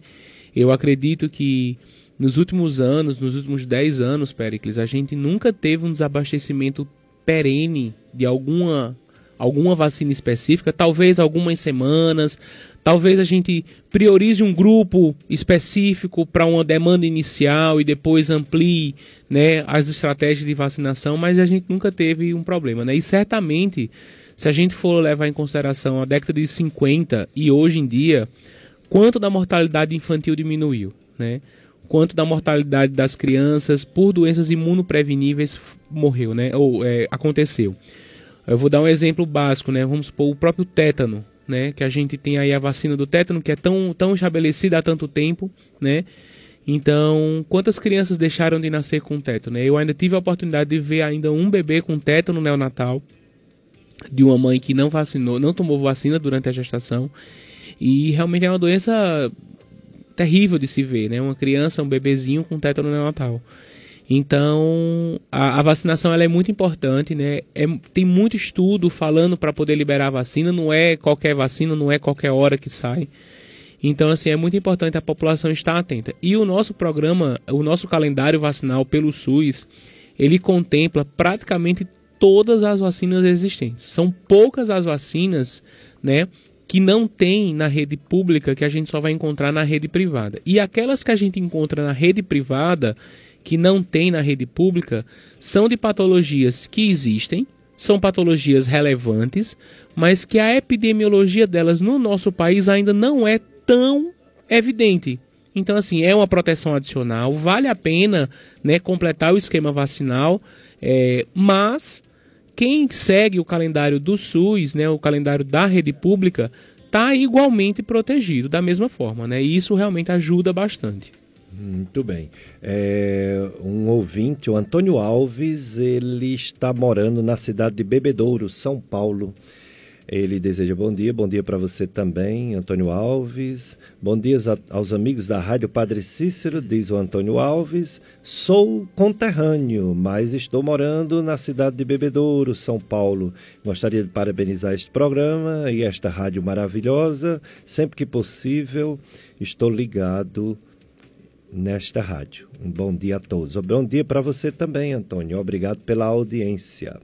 S2: Eu acredito que nos últimos anos, nos últimos 10 anos, Pericles, a gente nunca teve um desabastecimento perene de alguma alguma vacina específica, talvez algumas semanas, talvez a gente priorize um grupo específico para uma demanda inicial e depois amplie né, as estratégias de vacinação, mas a gente nunca teve um problema. Né? E certamente, se a gente for levar em consideração a década de 50 e hoje em dia, quanto da mortalidade infantil diminuiu, né? quanto da mortalidade das crianças por doenças imunopreveníveis morreu, né? ou é, aconteceu. Eu vou dar um exemplo básico, né? Vamos supor o próprio tétano, né? Que a gente tem aí a vacina do tétano que é tão, tão estabelecida há tanto tempo, né? Então, quantas crianças deixaram de nascer com tétano? Eu ainda tive a oportunidade de ver ainda um bebê com tétano neonatal de uma mãe que não vacinou, não tomou vacina durante a gestação. E realmente é uma doença terrível de se ver, né? Uma criança, um bebezinho com tétano neonatal. Então, a, a vacinação ela é muito importante, né? É, tem muito estudo falando para poder liberar a vacina, não é qualquer vacina, não é qualquer hora que sai. Então, assim, é muito importante a população estar atenta. E o nosso programa, o nosso calendário vacinal pelo SUS, ele contempla praticamente todas as vacinas existentes. São poucas as vacinas, né, que não tem na rede pública que a gente só vai encontrar na rede privada. E aquelas que a gente encontra na rede privada, que não tem na rede pública são de patologias que existem, são patologias relevantes, mas que a epidemiologia delas no nosso país ainda não é tão evidente. Então, assim, é uma proteção adicional, vale a pena né, completar o esquema vacinal, é, mas quem segue o calendário do SUS, né, o calendário da rede pública, está igualmente protegido da mesma forma, né? E isso realmente ajuda bastante.
S1: Muito bem. É, um ouvinte, o Antônio Alves, ele está morando na cidade de Bebedouro, São Paulo. Ele deseja bom dia, bom dia para você também, Antônio Alves. Bom dia aos amigos da Rádio Padre Cícero, diz o Antônio Alves. Sou conterrâneo, mas estou morando na cidade de Bebedouro, São Paulo. Gostaria de parabenizar este programa e esta rádio maravilhosa. Sempre que possível, estou ligado nesta rádio. Um bom dia a todos. Um bom dia para você também, Antônio. Obrigado pela audiência.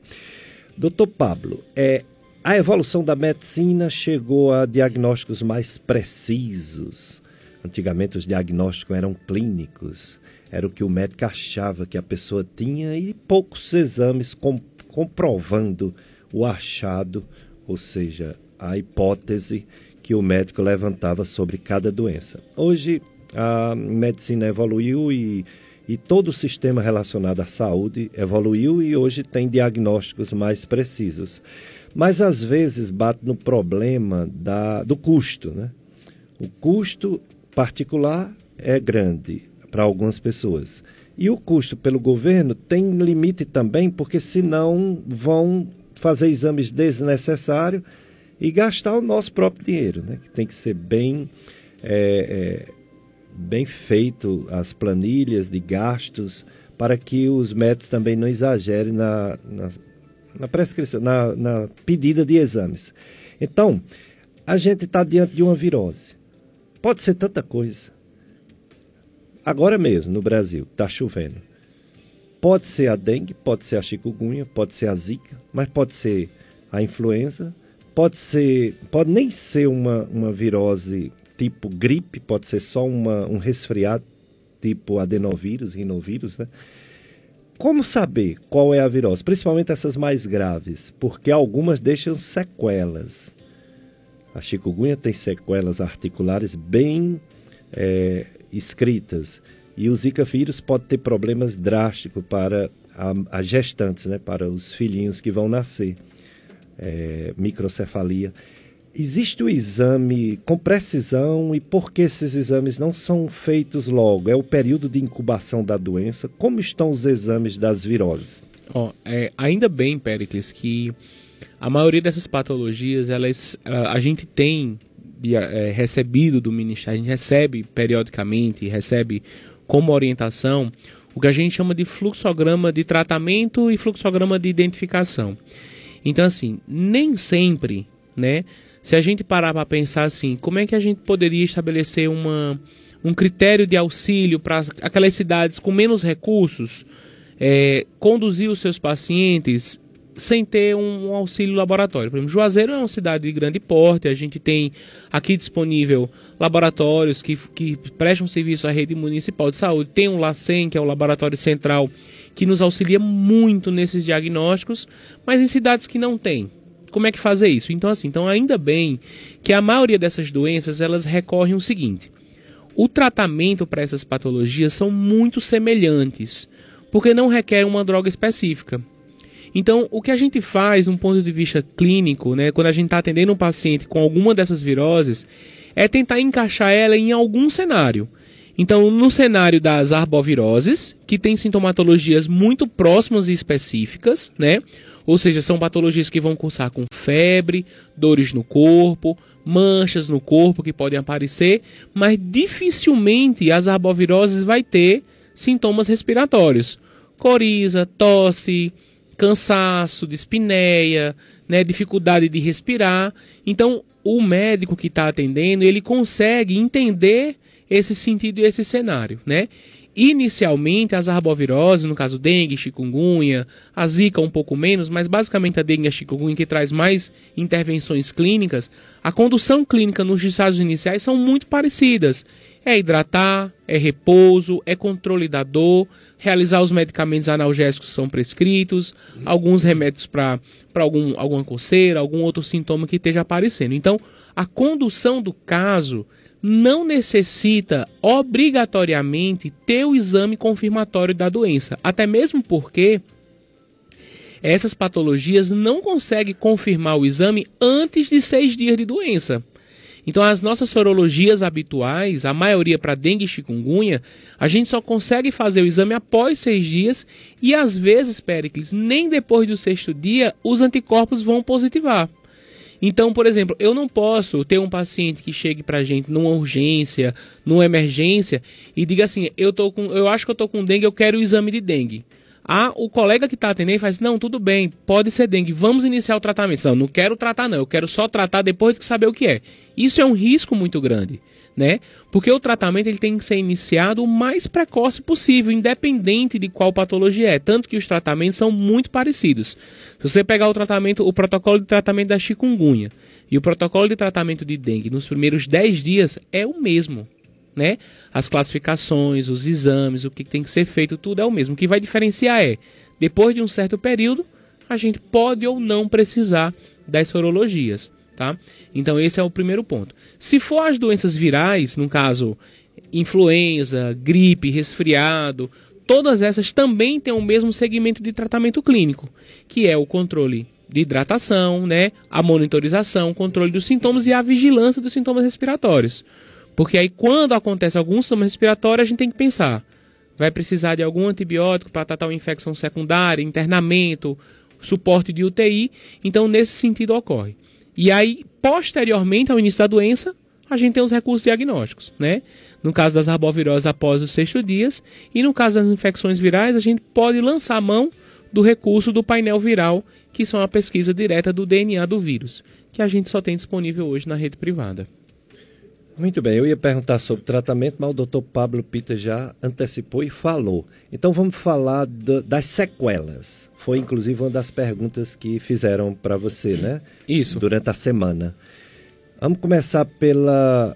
S1: Doutor Pablo, é, a evolução da medicina chegou a diagnósticos mais precisos. Antigamente os diagnósticos eram clínicos, era o que o médico achava que a pessoa tinha e poucos exames com, comprovando o achado, ou seja, a hipótese que o médico levantava sobre cada doença. Hoje a medicina evoluiu e, e todo o sistema relacionado à saúde evoluiu e hoje tem diagnósticos mais precisos mas às vezes bate no problema da, do custo. Né? O custo particular é grande para algumas pessoas. E o custo pelo governo tem limite também, porque senão vão fazer exames desnecessários e gastar o nosso próprio dinheiro, né? que tem que ser bem, é, é, bem feito as planilhas de gastos para que os médicos também não exagerem na, na na prescrição, na, na pedida de exames. Então, a gente está diante de uma virose. Pode ser tanta coisa. Agora mesmo, no Brasil, está chovendo. Pode ser a dengue, pode ser a chikungunya, pode ser a zika, mas pode ser a influenza, pode ser, pode nem ser uma, uma virose tipo gripe, pode ser só uma, um resfriado tipo adenovírus, rinovírus, né? Como saber qual é a virose? Principalmente essas mais graves, porque algumas deixam sequelas. A chikungunya tem sequelas articulares bem é, escritas. E o Zika vírus pode ter problemas drásticos para as gestantes, né, para os filhinhos que vão nascer. É, microcefalia. Existe o exame com precisão e por que esses exames não são feitos logo? É o período de incubação da doença? Como estão os exames das viroses?
S2: Oh, é, ainda bem, Pericles, que a maioria dessas patologias, elas, a, gente tem é, recebido do Ministério, a gente recebe periodicamente, recebe como orientação o que a gente chama de fluxograma de tratamento e fluxograma de identificação. Então, assim, nem sempre, né? Se a gente parar para pensar assim, como é que a gente poderia estabelecer uma, um critério de auxílio para aquelas cidades com menos recursos é, conduzir os seus pacientes sem ter um, auxílio laboratório. Por exemplo, Juazeiro é uma cidade de grande porte, a gente tem aqui disponível laboratórios que, que prestam serviço à rede municipal de saúde, tem o LACEN, que é o laboratório central, que nos auxilia muito nesses diagnósticos, mas em cidades que não têm, como é que fazer isso? Então, assim, então ainda bem que a maioria dessas doenças elas recorrem ao seguinte: o tratamento para essas patologias são muito semelhantes, porque não requer uma droga específica. Então, o que a gente faz, um ponto de vista clínico, né, quando a gente está atendendo um paciente com alguma dessas viroses, é tentar encaixar ela em algum cenário. Então, no cenário das arboviroses, que tem sintomatologias muito próximas e específicas, né? Ou seja, são patologias que vão cursar com febre, dores no corpo, manchas no corpo que podem aparecer, mas dificilmente as arboviroses vai ter sintomas respiratórios. Coriza, tosse, cansaço, dispneia, né, dificuldade de respirar. Então, o médico que está atendendo, ele consegue entender esse sentido e esse cenário, né? Inicialmente, as arboviroses, no caso dengue, chikungunya, a zika um pouco menos, mas basicamente a dengue e a chikungunya que traz mais intervenções clínicas, a condução clínica nos estágios iniciais são muito parecidas. É hidratar, é repouso, é controle da dor, realizar os medicamentos analgésicos que são prescritos, alguns remédios para algum, alguma coceira, algum outro sintoma que esteja aparecendo. Então, a condução do caso não necessita obrigatoriamente ter o exame confirmatório da doença, até mesmo porque essas patologias não conseguem confirmar o exame antes de seis dias de doença. Então, as nossas sorologias habituais, a maioria para dengue e chikungunya, a gente só consegue fazer o exame após seis dias e, às vezes, Pericles, nem depois do sexto dia os anticorpos vão positivar. Então, por exemplo, eu não posso ter um paciente que chegue pra gente numa urgência, numa emergência e diga assim: "Eu tô com, eu acho que eu tô com dengue, eu quero o exame de dengue". Ah, o colega que está atendendo faz, não, tudo bem, pode ser dengue, vamos iniciar o tratamento. Não, não quero tratar não, eu quero só tratar depois de saber o que é. Isso é um risco muito grande, né? Porque o tratamento ele tem que ser iniciado o mais precoce possível, independente de qual patologia é. Tanto que os tratamentos são muito parecidos. Se você pegar o tratamento, o protocolo de tratamento da chikungunya e o protocolo de tratamento de dengue nos primeiros 10 dias é o mesmo né? As classificações, os exames, o que tem que ser feito, tudo é o mesmo. O que vai diferenciar é, depois de um certo período, a gente pode ou não precisar das sorologias, tá? Então esse é o primeiro ponto. Se for as doenças virais, no caso influenza, gripe, resfriado, todas essas também têm o mesmo segmento de tratamento clínico, que é o controle de hidratação, né, a monitorização, controle dos sintomas e a vigilância dos sintomas respiratórios. Porque aí, quando acontece algum sintoma respiratório, a gente tem que pensar: vai precisar de algum antibiótico para tratar uma infecção secundária, internamento, suporte de UTI. Então, nesse sentido, ocorre. E aí, posteriormente ao início da doença, a gente tem os recursos diagnósticos, né? No caso das arboviroses após os sexto dias, e no caso das infecções virais, a gente pode lançar a mão do recurso do painel viral, que são a pesquisa direta do DNA do vírus, que a gente só tem disponível hoje na rede privada.
S1: Muito bem, eu ia perguntar sobre tratamento, mas o doutor Pablo Pita já antecipou e falou. Então vamos falar do, das sequelas. Foi inclusive uma das perguntas que fizeram para você, né?
S2: Isso.
S1: Durante a semana. Vamos começar pela,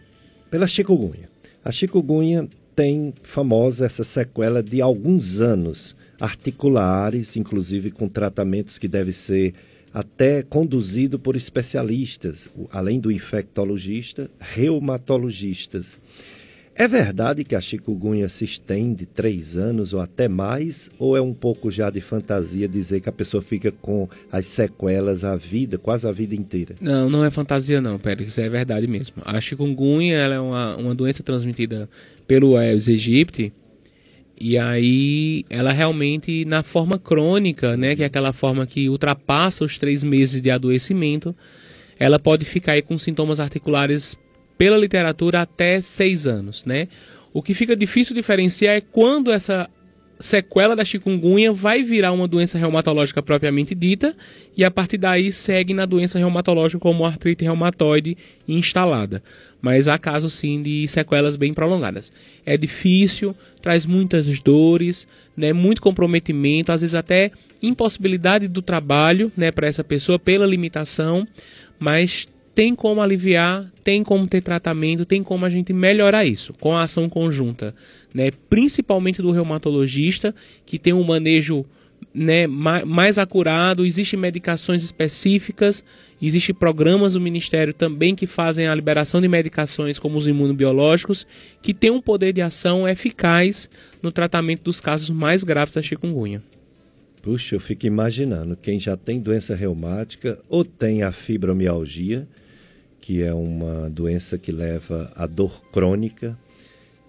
S1: pela chikungunya. A chikungunya tem famosa essa sequela de alguns anos, articulares, inclusive com tratamentos que devem ser até conduzido por especialistas, além do infectologista, reumatologistas. É verdade que a chikungunya se estende três anos ou até mais, ou é um pouco já de fantasia dizer que a pessoa fica com as sequelas a vida, quase a vida inteira?
S2: Não, não é fantasia não, Pérez, é verdade mesmo. A chikungunya é uma, uma doença transmitida pelo Aedes aegypti, e aí, ela realmente, na forma crônica, né, que é aquela forma que ultrapassa os três meses de adoecimento, ela pode ficar com sintomas articulares, pela literatura, até seis anos, né? O que fica difícil diferenciar é quando essa sequela da chikungunya vai virar uma doença reumatológica propriamente dita e a partir daí segue na doença reumatológica como artrite reumatoide instalada. Mas há casos sim de sequelas bem prolongadas. É difícil, traz muitas dores, né, muito comprometimento, às vezes até impossibilidade do trabalho né, para essa pessoa pela limitação, mas tem como aliviar, tem como ter tratamento, tem como a gente melhorar isso com a ação conjunta, né? Principalmente do reumatologista, que tem um manejo né, mais acurado, existem medicações específicas, existem programas do Ministério também que fazem a liberação de medicações como os imunobiológicos, que tem um poder de ação eficaz no tratamento dos casos mais graves da chikungunya.
S1: Puxa, eu fico imaginando quem já tem doença reumática ou tem a fibromialgia, que é uma doença que leva a dor crônica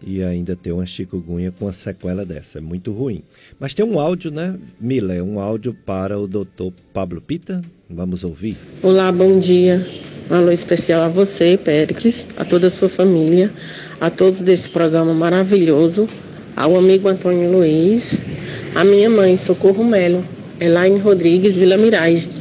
S1: e ainda ter uma chikungunya com uma sequela dessa. É muito ruim. Mas tem um áudio, né, Mila? É um áudio para o doutor Pablo Pita. Vamos ouvir.
S15: Olá, bom dia. Um alô especial a você, Péricles, a toda a sua família, a todos desse programa maravilhoso, ao amigo Antônio Luiz, a minha mãe, Socorro Melo, Elaine Rodrigues, Vila Mirage.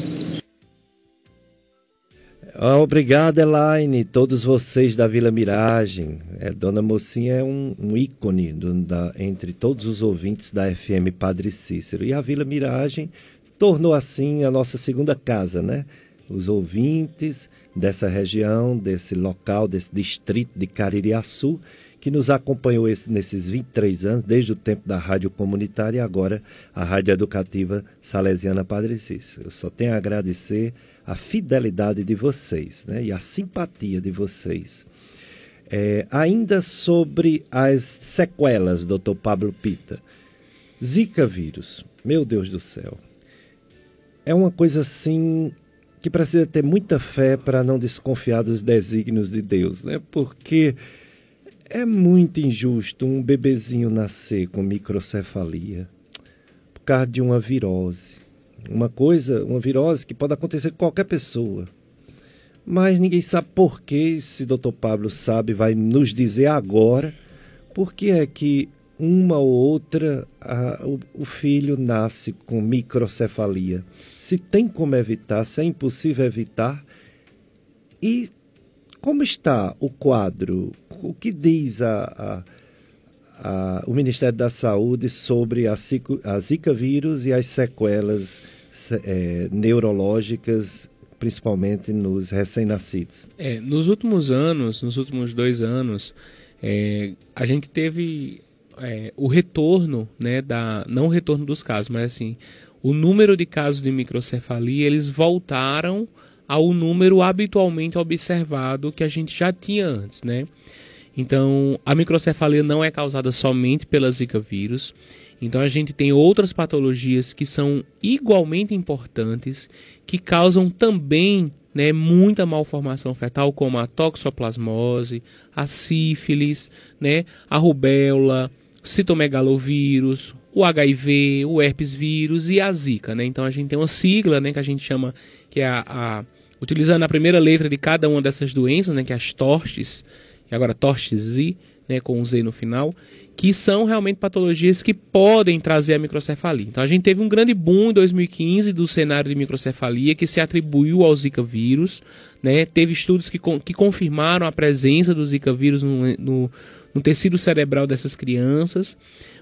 S1: Ah, obrigado, Elaine, todos vocês da Vila Miragem. É, Dona Mocinha é um, um ícone do, da, entre todos os ouvintes da FM Padre Cícero. E a Vila Miragem tornou assim a nossa segunda casa, né? Os ouvintes dessa região, desse local, desse distrito de Caririaçu, que nos acompanhou esse, nesses 23 anos, desde o tempo da rádio comunitária e agora a rádio educativa Salesiana Padre Cícero. Eu só tenho a agradecer a fidelidade de vocês né, e a simpatia de vocês. É, ainda sobre as sequelas, doutor Pablo Pita. Zika vírus, meu Deus do céu. É uma coisa assim que precisa ter muita fé para não desconfiar dos desígnios de Deus, né? Porque é muito injusto um bebezinho nascer com microcefalia por causa de uma virose uma coisa, uma virose que pode acontecer com qualquer pessoa. mas ninguém sabe por que, se doutor Pablo sabe, vai nos dizer agora, por que é que uma ou outra a, o, o, filho nasce com microcefalia. Se tem como evitar, se é impossível evitar. E como está o quadro? O que diz a, a, o Ministério da Saúde sobre a, a Zika vírus e as sequelas é, neurológicas principalmente nos recém-nascidos.
S2: É, nos últimos anos, nos últimos dois anos, é, a gente teve é, o retorno, né, da, não o retorno dos casos, mas assim, o número de casos de microcefalia, eles voltaram ao número habitualmente observado que a gente já tinha antes, né? Então, a microcefalia não é causada somente pela Zika vírus. Então, a gente tem outras patologias que são igualmente importantes, que causam também né, muita malformação fetal, como a toxoplasmose, a sífilis, né, a rubéola, citomegalovírus, o HIV, o herpes vírus e a zika, né? Então a gente tem uma sigla, né, que a gente chama que é a, a utilizando a primeira letra de cada uma dessas doenças, né, que é as TORCHES, e agora TORCHES Z, né, com um Z no final, que são realmente patologias que podem trazer a microcefalia. Então a gente teve um grande boom em 2015 do cenário de microcefalia que se atribuiu ao Zika vírus, né? Teve estudos que, que confirmaram a presença do Zika vírus no, no, no tecido cerebral dessas crianças,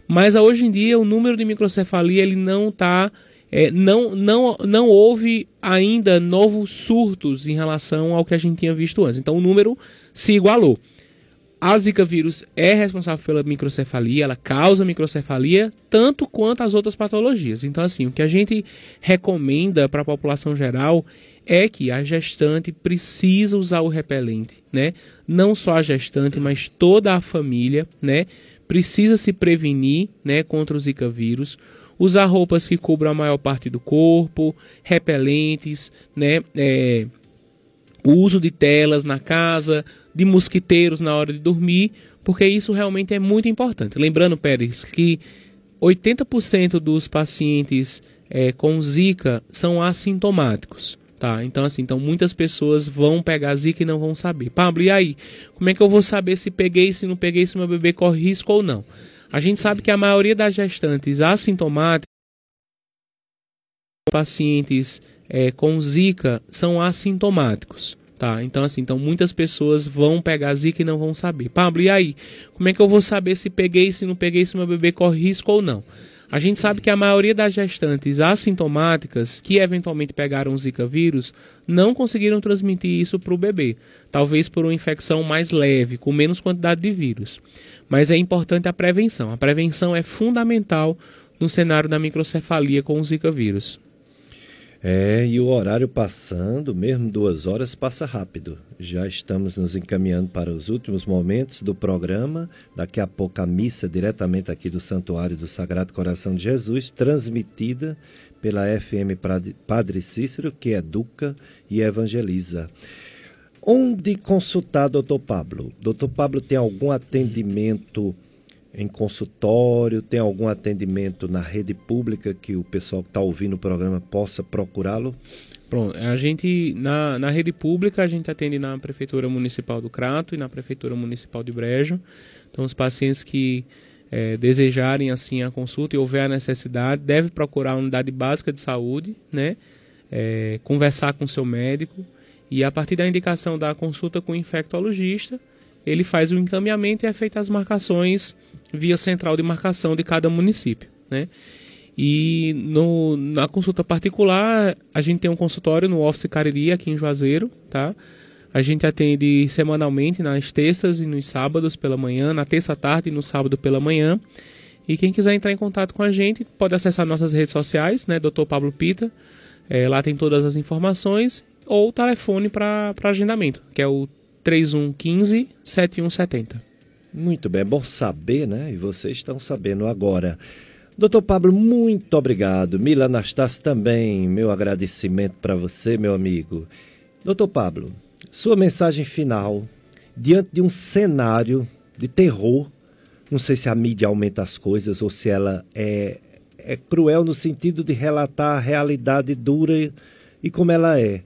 S2: mas hoje em dia o número de microcefalia ele não está é, não, não, não houve ainda novos surtos em relação ao que a gente tinha visto antes. Então o número se igualou. A Zika vírus é responsável pela microcefalia, ela causa microcefalia tanto quanto as outras patologias. Então, assim, o que a gente recomenda para a população geral é que a gestante precisa usar o repelente, né? Não só a gestante, mas toda a família, né? Precisa se prevenir, né, contra o Zika vírus. Usar roupas que cubram a maior parte do corpo, repelentes, né? É, uso de telas na casa, de mosquiteiros na hora de dormir, porque isso realmente é muito importante. Lembrando, Pérez, que 80% dos pacientes é, com Zika são assintomáticos. Tá? Então, assim, então muitas pessoas vão pegar Zika e não vão saber. Pablo, e aí? Como é que eu vou saber se peguei, se não peguei, se meu bebê corre risco ou não? A gente sabe que a maioria das gestantes assintomáticas, pacientes é, com Zika, são assintomáticos. Tá, então assim, então muitas pessoas vão pegar zika e não vão saber. Pablo, e aí? Como é que eu vou saber se peguei, se não peguei, se meu bebê corre risco ou não? A gente sabe que a maioria das gestantes assintomáticas que eventualmente pegaram o Zika vírus não conseguiram transmitir isso para o bebê, talvez por uma infecção mais leve, com menos quantidade de vírus. Mas é importante a prevenção. A prevenção é fundamental no cenário da microcefalia com o Zika vírus.
S1: É, e o horário passando, mesmo duas horas, passa rápido. Já estamos nos encaminhando para os últimos momentos do programa. Daqui a pouco a missa diretamente aqui do Santuário do Sagrado Coração de Jesus, transmitida pela FM Padre Cícero, que educa e evangeliza. Onde consultar doutor Pablo? Doutor Pablo tem algum atendimento em consultório? Tem algum atendimento na rede pública que o pessoal que está ouvindo o programa possa procurá-lo?
S2: Pronto, a gente na, na rede pública a gente atende na Prefeitura Municipal do Crato e na Prefeitura Municipal de Brejo. Então os pacientes que é, desejarem assim a consulta e houver a necessidade, deve procurar a unidade básica de saúde, né? É, conversar com o seu médico e a partir da indicação da consulta com o infectologista, ele faz o encaminhamento e é feita as marcações via central de marcação de cada município, né? E no, na consulta particular, a gente tem um consultório no Office Cariri, aqui em Juazeiro, tá? A gente atende semanalmente nas terças e nos sábados pela manhã, na terça tarde e no sábado pela manhã. E quem quiser entrar em contato com a gente, pode acessar nossas redes sociais, né? Dr. Pablo Pita. É, lá tem todas as informações. Ou o telefone para agendamento, que é o 3115 7170.
S1: Muito bem, é bom saber, né? E vocês estão sabendo agora. Doutor Pablo, muito obrigado. Mila Anastácio também, meu agradecimento para você, meu amigo. Doutor Pablo, sua mensagem final diante de um cenário de terror. Não sei se a mídia aumenta as coisas ou se ela é, é cruel no sentido de relatar a realidade dura e como ela é.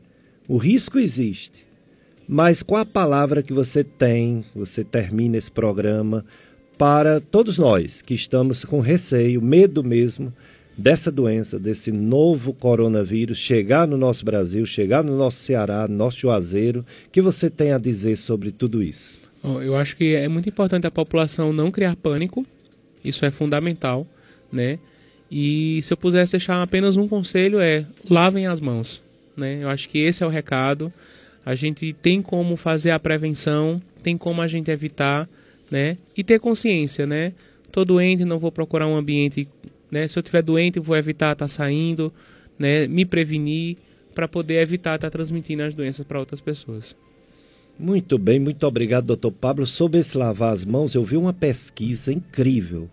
S1: O risco existe, Mas qual a palavra que você tem, você termina esse programa, para todos nós que estamos com receio, medo mesmo, dessa doença, desse novo coronavírus chegar no nosso Brasil, chegar no nosso Ceará, no nosso Juazeiro, que você tem a dizer sobre tudo isso?
S2: Eu acho que é muito importante a população não criar pânico, isso é fundamental, né? E se eu pudesse deixar apenas um conselho é lavem as mãos, né? Eu acho que esse é o recado. A gente tem como fazer a prevenção, tem como a gente evitar, né? E ter consciência, né? Tô doente, não vou procurar um ambiente né? Se eu estiver doente, vou evitar estar tá saindo, né? me prevenir para poder evitar estar tá transmitindo as doenças para outras pessoas.
S1: Muito bem, muito obrigado, doutor Pablo. Sobre esse lavar as mãos, eu vi uma pesquisa incrível.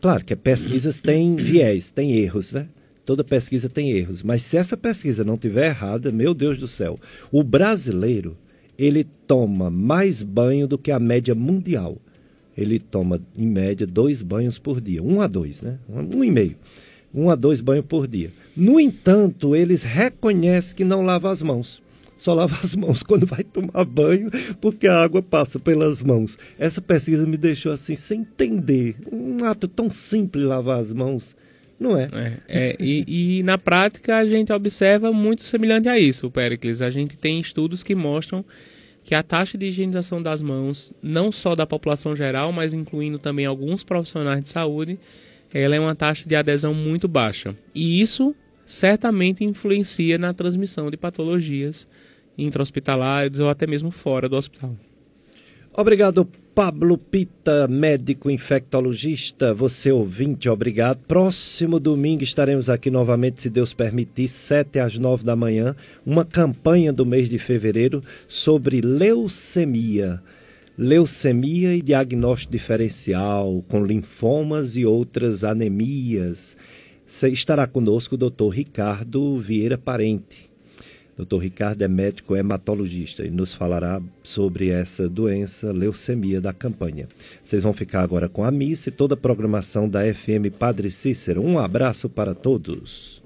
S1: Claro que pesquisas têm viés, têm erros, né? Toda pesquisa tem erros. Mas se essa pesquisa não tiver errada, meu Deus do céu, o brasileiro, ele toma mais banho do que a média mundial ele toma, em média, dois banhos por dia. Um a dois, né? Um e meio. Um a dois banhos por dia. No entanto, eles reconhecem que não lava as mãos. Só lava as mãos *laughs* quando vai tomar banho, porque a água passa pelas mãos. Essa pesquisa me deixou assim, sem entender. Um ato tão simples lavar as mãos. Não é?
S2: é, é e, e, na prática a gente observa muito semelhante a isso, Pericles. A gente tem estudos que mostram que a taxa de higienização das mãos, não só da população geral, mas incluindo também alguns profissionais de saúde, ela é uma taxa de adesão muito baixa. E isso certamente influencia na transmissão de patologias intra-hospitalares ou até mesmo fora do hospital.
S1: Obrigado, Pablo Pita, médico infectologista. Você ouvinte, obrigado. Próximo domingo estaremos aqui novamente, se Deus permitir, sete às nove da manhã, uma campanha do mês de fevereiro sobre leucemia. Leucemia e diagnóstico diferencial, com linfomas e outras anemias. Estará conosco o doutor Ricardo Vieira Parente Dr. Ricardo é médico hematologista e nos falará sobre essa doença, leucemia da campanha. Vocês vão ficar agora com a missa e toda a programação da FM Padre Cícero. Um abraço para todos.